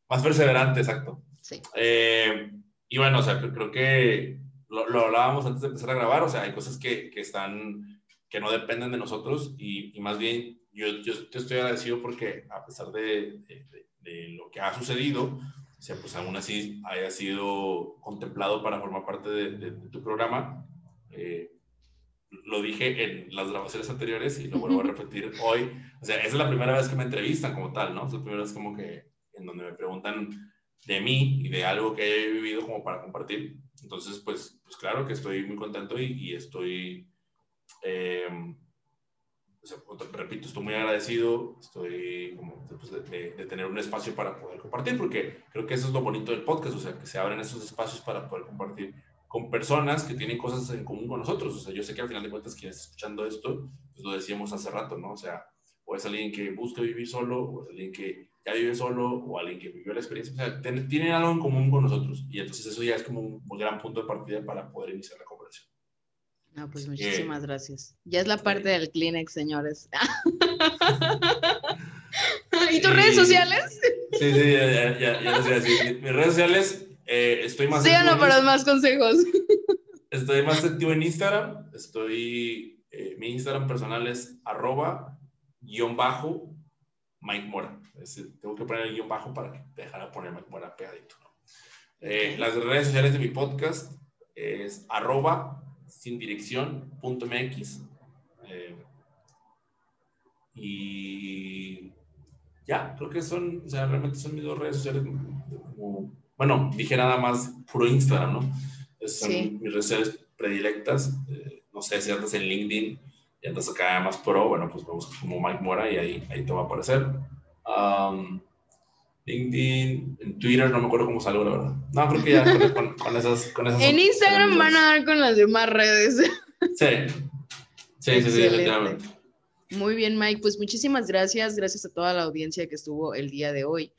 más perseverante, exacto. Sí. Eh, y bueno, o sea, creo que lo, lo, hablábamos antes de empezar a grabar, o sea, hay cosas que, que están, que no dependen de nosotros y, y más bien yo, yo, te estoy agradecido porque a pesar de, de, de, lo que ha sucedido, o sea, pues aún así haya sido contemplado para formar parte de, tu programa. Eh, lo dije en las grabaciones anteriores y lo vuelvo a repetir hoy. O sea, esa es la primera vez que me entrevistan como tal, ¿no? Es la primera vez como que en donde me preguntan de mí y de algo que he vivido como para compartir. Entonces, pues, pues claro que estoy muy contento y, y estoy, eh, o sea, repito, estoy muy agradecido, estoy como pues, de, de, tener un espacio para poder compartir, porque creo que eso es lo bonito del podcast, o sea, que se abren esos espacios para poder compartir con personas que tienen cosas en común con nosotros. O sea, yo sé que al final de cuentas quien está escuchando esto, pues lo decíamos hace rato, ¿no? O sea, o es alguien que busca vivir solo, o es alguien que ya vive solo, o alguien que vivió la experiencia. O sea, tienen algo en común con nosotros. Y entonces eso ya es como un, gran punto de partida para poder iniciar la conversación. No, pues muchísimas gracias. Ya es la parte del Kleenex, señores. ¿Y tus redes sociales? Sí, sí, ya, ya, ya, ya Mis redes sociales eh, estoy más Síganlo para más consejos. Estoy más activo en Instagram. Estoy, eh, mi Instagram personal es arroba guion bajo Mike Mora. tengo que poner el guion bajo para que te dejara poner Mike Mora pegadito. Eh, las redes sociales de mi podcast es arroba sin dirección punto mx. y ya, creo que son, o sea, realmente son mis dos redes sociales como bueno, dije nada más puro Instagram, ¿no? Esas son mis redes predilectas. Eh, no sé si andas en LinkedIn y andas acá más pro, bueno, pues me buscas como Mike Mora y ahí, ahí te va a aparecer. LinkedIn, en Twitter, no me acuerdo cómo salgo, la verdad. No, creo que ya con, con, esas, con esas. En Instagram van a dar con las demás redes. Sí, sí, sí, sí, definitivamente. Muy bien, Mike. Pues muchísimas gracias. Gracias a toda la audiencia que estuvo el día de hoy.